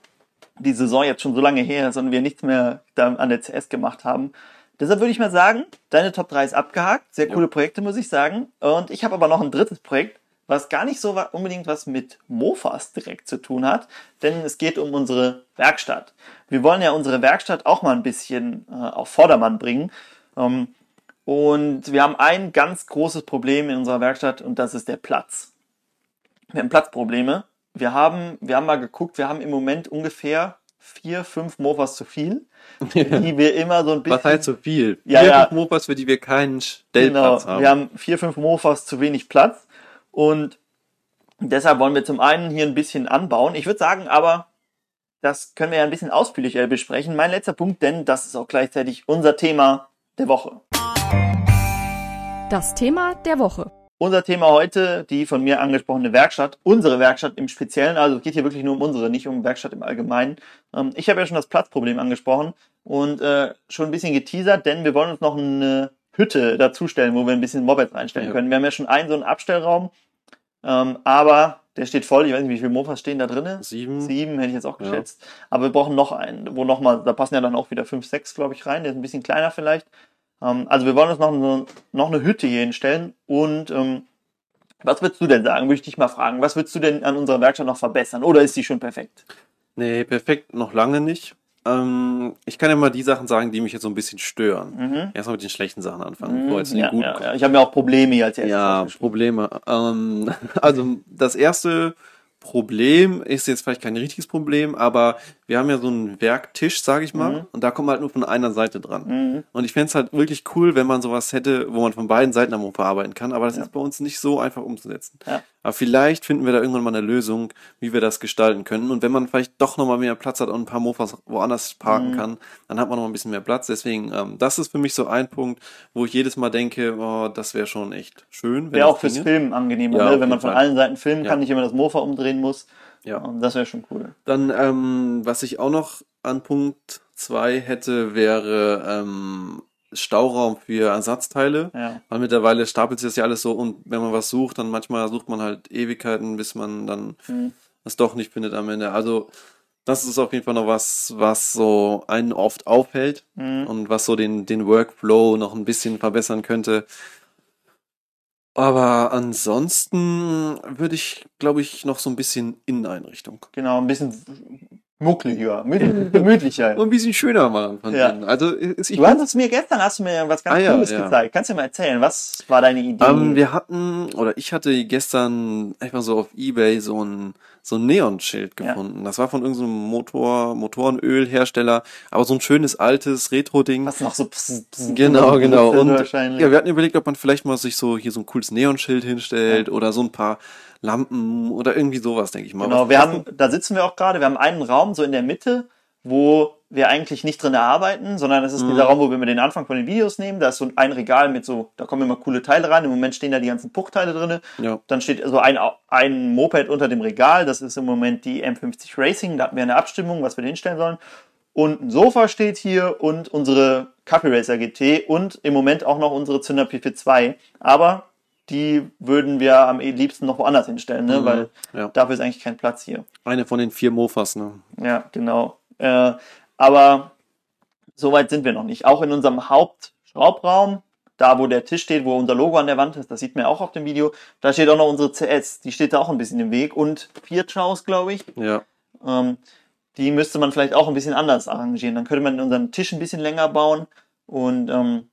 die Saison jetzt schon so lange her ist und wir nichts mehr da an der CS gemacht haben. Deshalb würde ich mal sagen, deine Top 3 ist abgehakt. Sehr coole Projekte, muss ich sagen. Und ich habe aber noch ein drittes Projekt, was gar nicht so unbedingt was mit Mofas direkt zu tun hat, denn es geht um unsere Werkstatt. Wir wollen ja unsere Werkstatt auch mal ein bisschen äh, auf Vordermann bringen. Ähm, und wir haben ein ganz großes Problem in unserer Werkstatt und das ist der Platz. Wir haben Platzprobleme. Wir haben, wir haben mal geguckt, wir haben im Moment ungefähr vier, fünf Mofas zu viel, (laughs) die wir immer so ein bisschen. Was heißt so viel? Ja, Vier, ja. fünf Mofas, für die wir keinen Stellplatz genau, haben. Wir haben vier, fünf Mofas zu wenig Platz und deshalb wollen wir zum einen hier ein bisschen anbauen. Ich würde sagen, aber das können wir ja ein bisschen ausführlicher besprechen. Mein letzter Punkt, denn das ist auch gleichzeitig unser Thema der Woche. Das Thema der Woche. Unser Thema heute, die von mir angesprochene Werkstatt, unsere Werkstatt im Speziellen, also es geht hier wirklich nur um unsere, nicht um Werkstatt im Allgemeinen. Ähm, ich habe ja schon das Platzproblem angesprochen und äh, schon ein bisschen geteasert, denn wir wollen uns noch eine Hütte dazustellen, wo wir ein bisschen Mopeds reinstellen Ja. können. Wir haben ja schon einen so einen Abstellraum, ähm, aber der steht voll. Ich weiß nicht, wie viele Mofas stehen da drinnen. Sieben. Sieben hätte ich jetzt auch Ja. geschätzt. Aber wir brauchen noch einen, wo noch mal, da passen ja dann auch wieder fünf, sechs, glaube ich, rein. Der ist ein bisschen kleiner vielleicht. Ähm, also wir wollen uns noch, so, noch eine Hütte hier hinstellen. Und ähm, was würdest du denn sagen? Würde ich dich mal fragen. Was würdest du denn an unserer Werkstatt noch verbessern? Oder ist die schon perfekt? Nee, perfekt noch lange nicht. Ähm, ich kann ja mal die Sachen sagen, die mich jetzt so ein bisschen stören. Mhm. Erstmal mit den schlechten Sachen anfangen, die Ja, ja, ja. Ich habe mir auch Probleme hier als erstes Ja. Probleme. Ähm, (laughs) also das erste Problem ist jetzt vielleicht kein richtiges Problem, aber wir haben ja so einen Werktisch, sage ich mal, Mhm. und da kommt man halt nur von einer Seite dran. Mhm. Und ich fänd's halt wirklich cool, wenn man sowas hätte, wo man von beiden Seiten am Mofa arbeiten kann, aber das Ja. ist bei uns nicht so einfach umzusetzen. Aber vielleicht finden wir da irgendwann mal eine Lösung, wie wir das gestalten können. Und wenn man vielleicht doch nochmal mehr Platz hat und ein paar Mofas woanders parken Mhm. kann, dann hat man noch ein bisschen mehr Platz. Deswegen, ähm, das ist für mich so ein Punkt, wo ich jedes Mal denke, oh, das wäre schon echt schön. Wäre auch fürs ginge. Filmen angenehmer, Ja, ne? wenn man von Fall. allen Seiten filmen Ja. kann, nicht immer das Mofa umdrehen muss. Ja. Und das wäre schon cool. Dann, ähm, was ich auch noch an Punkt zwei hätte, wäre ähm, Stauraum für Ersatzteile. Ja. Weil mittlerweile stapelt sich das ja alles so und wenn man was sucht, dann manchmal sucht man halt Ewigkeiten, bis man dann Mhm. es doch nicht findet am Ende. Also das ist auf jeden Fall noch was, was so einen oft aufhält Mhm. und was so den, den Workflow noch ein bisschen verbessern könnte. Aber ansonsten würde ich, glaube ich, noch so ein bisschen Inneneinrichtung. Genau, ein bisschen ein bisschen gemütlicher. Und ein bisschen schöner machen von Ja. innen. Also ich Du hast es mir gestern, hast du mir was ganz Ah, ja, Cooles ja. gezeigt. Kannst du mir mal erzählen, was war deine Idee? Ähm, wir hatten, oder ich hatte gestern einfach so auf Ebay so ein, so ein Neonschild Ja. gefunden. Das war von irgendeinem Motor, Motorenölhersteller, aber so ein schönes altes Retro-Ding. was noch so pss, pss, Genau, genau. Und ja, wir hatten überlegt, ob man vielleicht mal sich so hier so ein cooles Neonschild hinstellt oder so ein paar Lampen oder irgendwie sowas, denke ich mal. Genau, wir haben, da sitzen wir auch gerade, wir haben einen Raum so in der Mitte, wo wir eigentlich nicht drin arbeiten, sondern es ist Mhm. dieser Raum, wo wir immer den Anfang von den Videos nehmen. Da ist so ein Regal mit so, da kommen immer coole Teile rein. Im Moment stehen da die ganzen Puchteile drinne. Ja. Dann steht so ein, ein Moped unter dem Regal. Das ist im Moment die M50 Racing. Da hatten wir eine Abstimmung, was wir da hinstellen sollen. Und ein Sofa steht hier und unsere Cafe Racer GT und im Moment auch noch unsere Zünder PP2. Aber die würden wir am liebsten noch woanders hinstellen, ne? Mhm. weil Ja. dafür ist eigentlich kein Platz hier. Eine von den vier Mofas, ne? Ja, genau. Äh, aber so weit sind wir noch nicht. Auch in unserem Hauptschraubraum, da wo der Tisch steht, wo unser Logo an der Wand ist, das sieht man ja auch auf dem Video, da steht auch noch unsere CS. Die steht da auch ein bisschen im Weg. Und Fiat Chows, glaube ich. Ja. Ähm, die müsste man vielleicht auch ein bisschen anders arrangieren. Dann könnte man unseren Tisch ein bisschen länger bauen und ähm,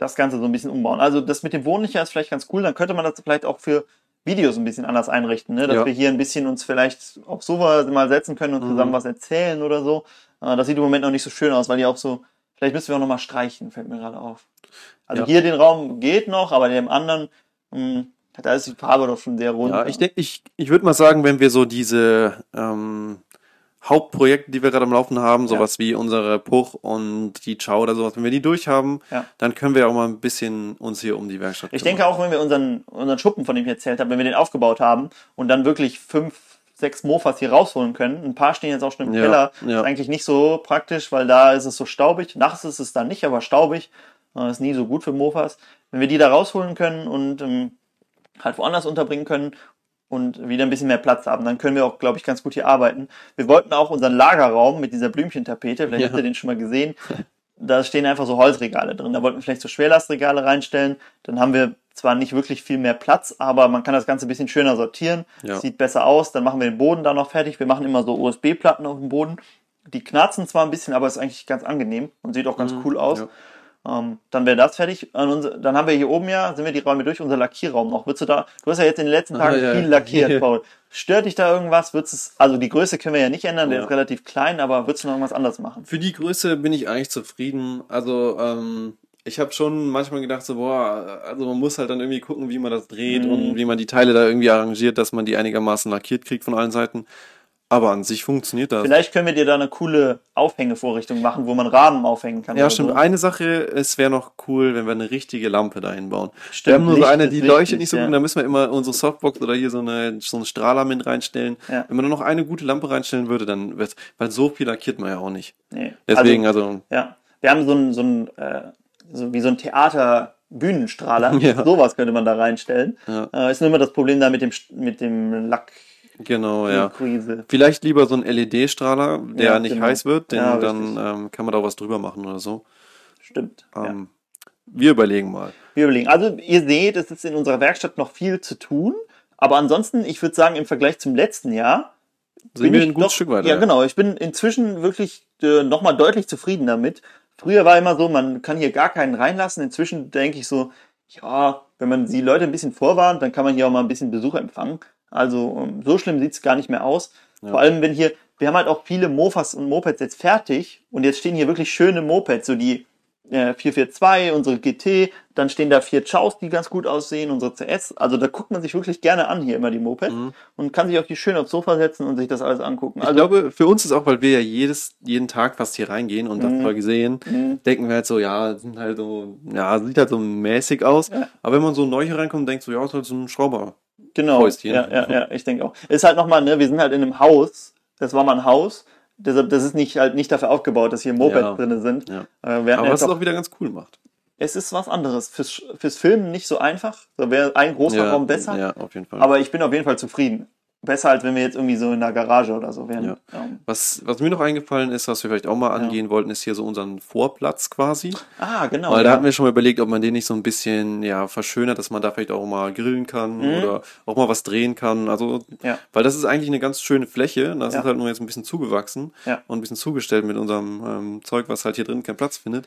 das Ganze so ein bisschen umbauen. Also das mit dem Wohnlicher ist vielleicht ganz cool. Dann könnte man das vielleicht auch für Videos ein bisschen anders einrichten, ne? dass Ja. wir hier ein bisschen uns vielleicht auf Sofa mal setzen können und Mhm. zusammen was erzählen oder so. Äh, das sieht im Moment noch nicht so schön aus, weil die auch so, vielleicht müssen wir auch noch mal streichen, fällt mir gerade auf. Also Ja. hier den Raum geht noch, aber dem anderen, mh, da ist die Farbe doch schon sehr rund. Ja, ich denke, ich, ich würde mal sagen, wenn wir so diese ähm, Hauptprojekte, die wir gerade am Laufen haben, sowas wie unsere Puch und die Chow oder sowas, wenn wir die durchhaben, Ja. dann können wir auch mal ein bisschen uns hier um die Werkstatt Ich kümmern. denke auch, wenn wir unseren, unseren Schuppen, von dem ich erzählt habe, wenn wir den aufgebaut haben und dann wirklich fünf, sechs Mofas hier rausholen können, ein paar stehen jetzt auch schon im Ja, Keller, ja. ist eigentlich nicht so praktisch, weil da ist es so staubig. Nachts ist es dann nicht, aber staubig. Äh, Ist nie so gut für Mofas. Wenn wir die da rausholen können und ähm, halt woanders unterbringen können und wieder ein bisschen mehr Platz haben, dann können wir auch, glaube ich, ganz gut hier arbeiten. Wir wollten auch unseren Lagerraum mit dieser Blümchentapete, vielleicht Ja. habt ihr den schon mal gesehen, da stehen einfach so Holzregale drin. Da wollten wir vielleicht so Schwerlastregale reinstellen. Dann haben wir zwar nicht wirklich viel mehr Platz, aber man kann das Ganze ein bisschen schöner sortieren. Ja. Sieht besser aus. Dann machen wir den Boden da noch fertig. Wir machen immer so USB-Platten auf dem Boden. Die knarzen zwar ein bisschen, aber ist eigentlich ganz angenehm und sieht auch ganz Mhm, cool aus. ja. Ähm, dann wäre das fertig. Unser, dann haben wir hier oben ja, sind wir die Räume durch, unser Lackierraum noch. Würdest du da, du hast ja jetzt in den letzten Tagen ja. viel lackiert, (laughs) Paul. Stört dich da irgendwas? Würdest es, also die Größe können wir ja nicht ändern, der Ja. ist relativ klein, aber würdest du noch irgendwas anderes machen? Für die Größe bin ich eigentlich zufrieden. Also, ähm, ich habe schon manchmal gedacht, so, boah, also man muss halt dann irgendwie gucken, wie man das dreht Mhm. und wie man die Teile da irgendwie arrangiert, dass man die einigermaßen lackiert kriegt von allen Seiten. Aber an sich funktioniert das. Vielleicht können wir dir da eine coole Aufhängevorrichtung machen, wo man Rahmen aufhängen kann. Ja, stimmt. So. Eine Sache, es wäre noch cool, wenn wir eine richtige Lampe da hinbauen. Stimmt, wir haben nur so eine, die wichtig, leuchtet nicht so ja. gut, da müssen wir immer unsere Softbox oder hier so, eine, so einen Strahler mit reinstellen. Ja. Wenn man nur noch eine gute Lampe reinstellen würde, dann wird weil so viel lackiert man ja auch nicht. Nee. Deswegen, also, also, ja. Wir haben so ein, so ein äh, so wie so ein Theater. Bühnenstrahler, (laughs) Ja. sowas könnte man da reinstellen. Ja. Äh, ist nur immer das Problem da mit dem, mit dem Lack. Genau, ja. Krise. Vielleicht lieber so ein LED-Strahler, der Ja, nicht genau. heiß wird, denn Ja, dann ähm, kann man da auch was drüber machen oder so. Stimmt. ja. Ähm, Wir überlegen mal. Wir überlegen. Also ihr seht, es ist in unserer Werkstatt noch viel zu tun. Aber ansonsten, ich würde sagen, im Vergleich zum letzten Jahr Sind bin wir ich ein gutes doch- Stück weiter. Ja, genau. Ich bin inzwischen wirklich äh, nochmal deutlich zufrieden damit. Früher war immer so, man kann hier gar keinen reinlassen. Inzwischen denke ich so, ja, wenn man die Leute ein bisschen vorwarnt, dann kann man hier auch mal ein bisschen Besuch empfangen. Also ähm, so schlimm sieht's gar nicht mehr aus. Ja. Vor allem, wenn hier, wir haben halt auch viele Mofas und Mopeds jetzt fertig und jetzt stehen hier wirklich schöne Mopeds, so die äh, 442, unsere GT, dann stehen da vier Chows, die ganz gut aussehen, unsere CS. Also da guckt man sich wirklich gerne an hier immer die Mopeds Mhm. und kann sich auch hier schön aufs Sofa setzen und sich das alles angucken. Ich Also glaube, für uns ist auch, weil wir ja jedes, jeden Tag fast hier reingehen und Mhm. das Folge sehen, Mhm. denken wir halt so, ja, sind halt so, ja, sieht halt so mäßig aus. Ja. Aber wenn man so neu hier reinkommt, denkt so, ja, ist halt so ein Schrauber. Genau. Häuschen. Ja, ja, ja, ich denke auch. Ist halt nochmal, ne, wir sind halt in einem Haus. Das war mal ein Haus. Deshalb, das ist nicht halt nicht dafür aufgebaut, dass hier Mopeds Ja. drin sind. Ja. Äh, Aber was es auch wieder ganz cool macht. es ist was anderes. Fürs, fürs Filmen nicht so einfach. Da wäre ein großer ja, Raum besser. Ja, auf jeden Fall. Aber ich bin auf jeden Fall zufrieden. Besser als wenn wir jetzt irgendwie so in einer Garage oder so wären. Ja. Was, was mir noch eingefallen ist, was wir vielleicht auch mal angehen wollten, ist hier so unseren Vorplatz quasi. Ah, genau. Weil da ja. hatten wir schon mal überlegt, ob man den nicht so ein bisschen ja, verschönert, dass man da vielleicht auch mal grillen kann Mhm. oder auch mal was drehen kann. Also, Ja. weil das ist eigentlich eine ganz schöne Fläche. Das Ja. ist halt nur jetzt ein bisschen zugewachsen Ja. und ein bisschen zugestellt mit unserem ähm, Zeug, was halt hier drin keinen Platz findet.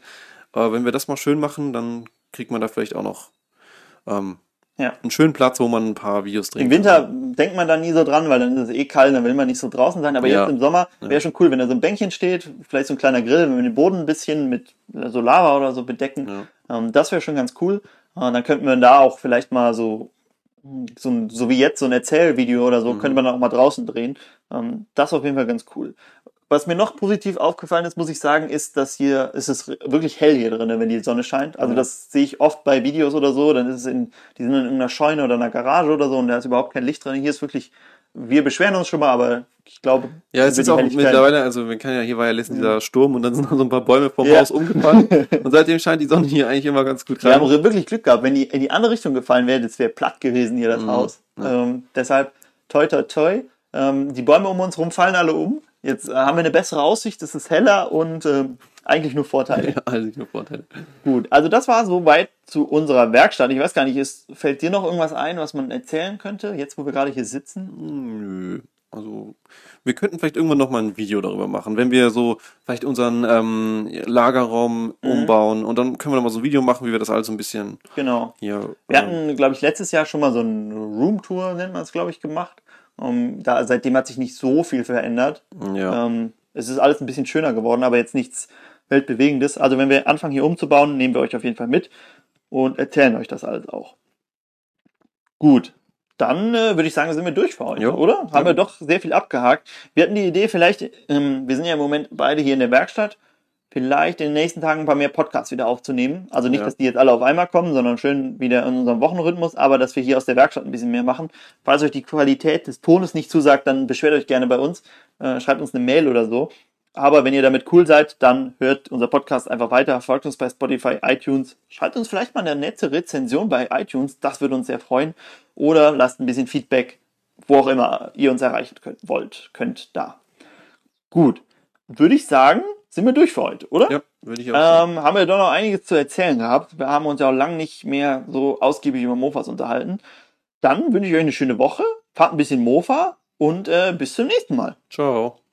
Aber wenn wir das mal schön machen, dann kriegt man da vielleicht auch noch ähm, Ja. einen schönen Platz, wo man ein paar Videos drehen Im Winter denkt man da nie so dran, weil dann ist es eh kalt, dann will man nicht so draußen sein. Aber Ja. jetzt im Sommer wäre schon cool, wenn da so ein Bänkchen steht, vielleicht so ein kleiner Grill, wenn wir den Boden ein bisschen mit so Lava oder so bedecken. Ja. Ähm, das wäre schon ganz cool. Äh, dann könnten wir da auch vielleicht mal so, so, ein- so wie jetzt so ein Erzählvideo oder Mhm. so, könnte man auch mal draußen drehen. Ähm, das ist auf jeden Fall ganz cool. Was mir noch positiv aufgefallen ist, muss ich sagen, ist, dass hier ist es wirklich hell hier drin, wenn die Sonne scheint. Also Ja. das sehe ich oft bei Videos oder so, dann ist es in, die sind in irgendeiner Scheune oder einer Garage oder so und da ist überhaupt kein Licht drin. Hier ist wirklich, wir beschweren uns schon mal, aber ich glaube, Ja, es ist auch mittlerweile, also man kann ja, hier war ja letztens dieser Sturm und dann sind noch so ein paar Bäume vom Ja. Haus umgefallen. (laughs) und seitdem scheint die Sonne hier eigentlich immer ganz gut Wir rein. haben wirklich Glück gehabt. Wenn die in die andere Richtung gefallen wäre, das wäre platt gewesen hier, das Mhm. Haus. Ähm, deshalb, toi, toi, toi. Ähm, die Bäume um uns rum fallen alle um. Jetzt äh, haben wir eine bessere Aussicht, es ist heller und ähm, eigentlich nur Vorteile. Ja, also nur Vorteile. Gut, also das war soweit zu unserer Werkstatt. Ich weiß gar nicht, ist, fällt dir noch irgendwas ein, was man erzählen könnte, jetzt wo wir gerade hier sitzen? Hm, Nö. Also, wir könnten vielleicht irgendwann noch mal ein Video darüber machen, wenn wir so vielleicht unseren ähm, Lagerraum Mhm. umbauen und dann können wir noch mal so ein Video machen, wie wir das alles so ein bisschen Genau. hier. Wir ähm, hatten, glaube ich, letztes Jahr schon mal so eine Roomtour, nennt man es, glaube ich, gemacht. Um, da, seitdem hat sich nicht so viel verändert. ja. Ähm, es ist alles ein bisschen schöner geworden, aber jetzt nichts Weltbewegendes. Also wenn wir anfangen hier umzubauen, nehmen wir euch auf jeden Fall mit und erzählen euch das alles auch. Gut, dann äh, würde ich sagen, sind wir durch für heute, Ja. oder? Haben Ja. wir doch sehr viel abgehakt. Wir hatten die Idee, vielleicht, ähm, wir sind ja im Moment beide hier in der Werkstatt, vielleicht in den nächsten Tagen ein paar mehr Podcasts wieder aufzunehmen. Also nicht, Ja. dass die jetzt alle auf einmal kommen, sondern schön wieder in unserem Wochenrhythmus, aber dass wir hier aus der Werkstatt ein bisschen mehr machen. Falls euch die Qualität des Tones nicht zusagt, dann beschwert euch gerne bei uns. Äh, schreibt uns eine Mail oder so. Aber wenn ihr damit cool seid, dann hört unser Podcast einfach weiter. Folgt uns bei Spotify, iTunes. Schreibt uns vielleicht mal eine nette Rezension bei iTunes. Das würde uns sehr freuen. Oder lasst ein bisschen Feedback, wo auch immer ihr uns erreichen könnt, wollt, könnt da. Gut. Würde ich sagen, sind wir durch für heute, oder? ja, würde ich auch sagen. Ähm, haben wir doch noch einiges zu erzählen gehabt. Wir haben uns ja auch lange nicht mehr so ausgiebig über Mofas unterhalten. Dann wünsche ich euch eine schöne Woche. Fahrt ein bisschen Mofa und äh, bis zum nächsten Mal. Ciao.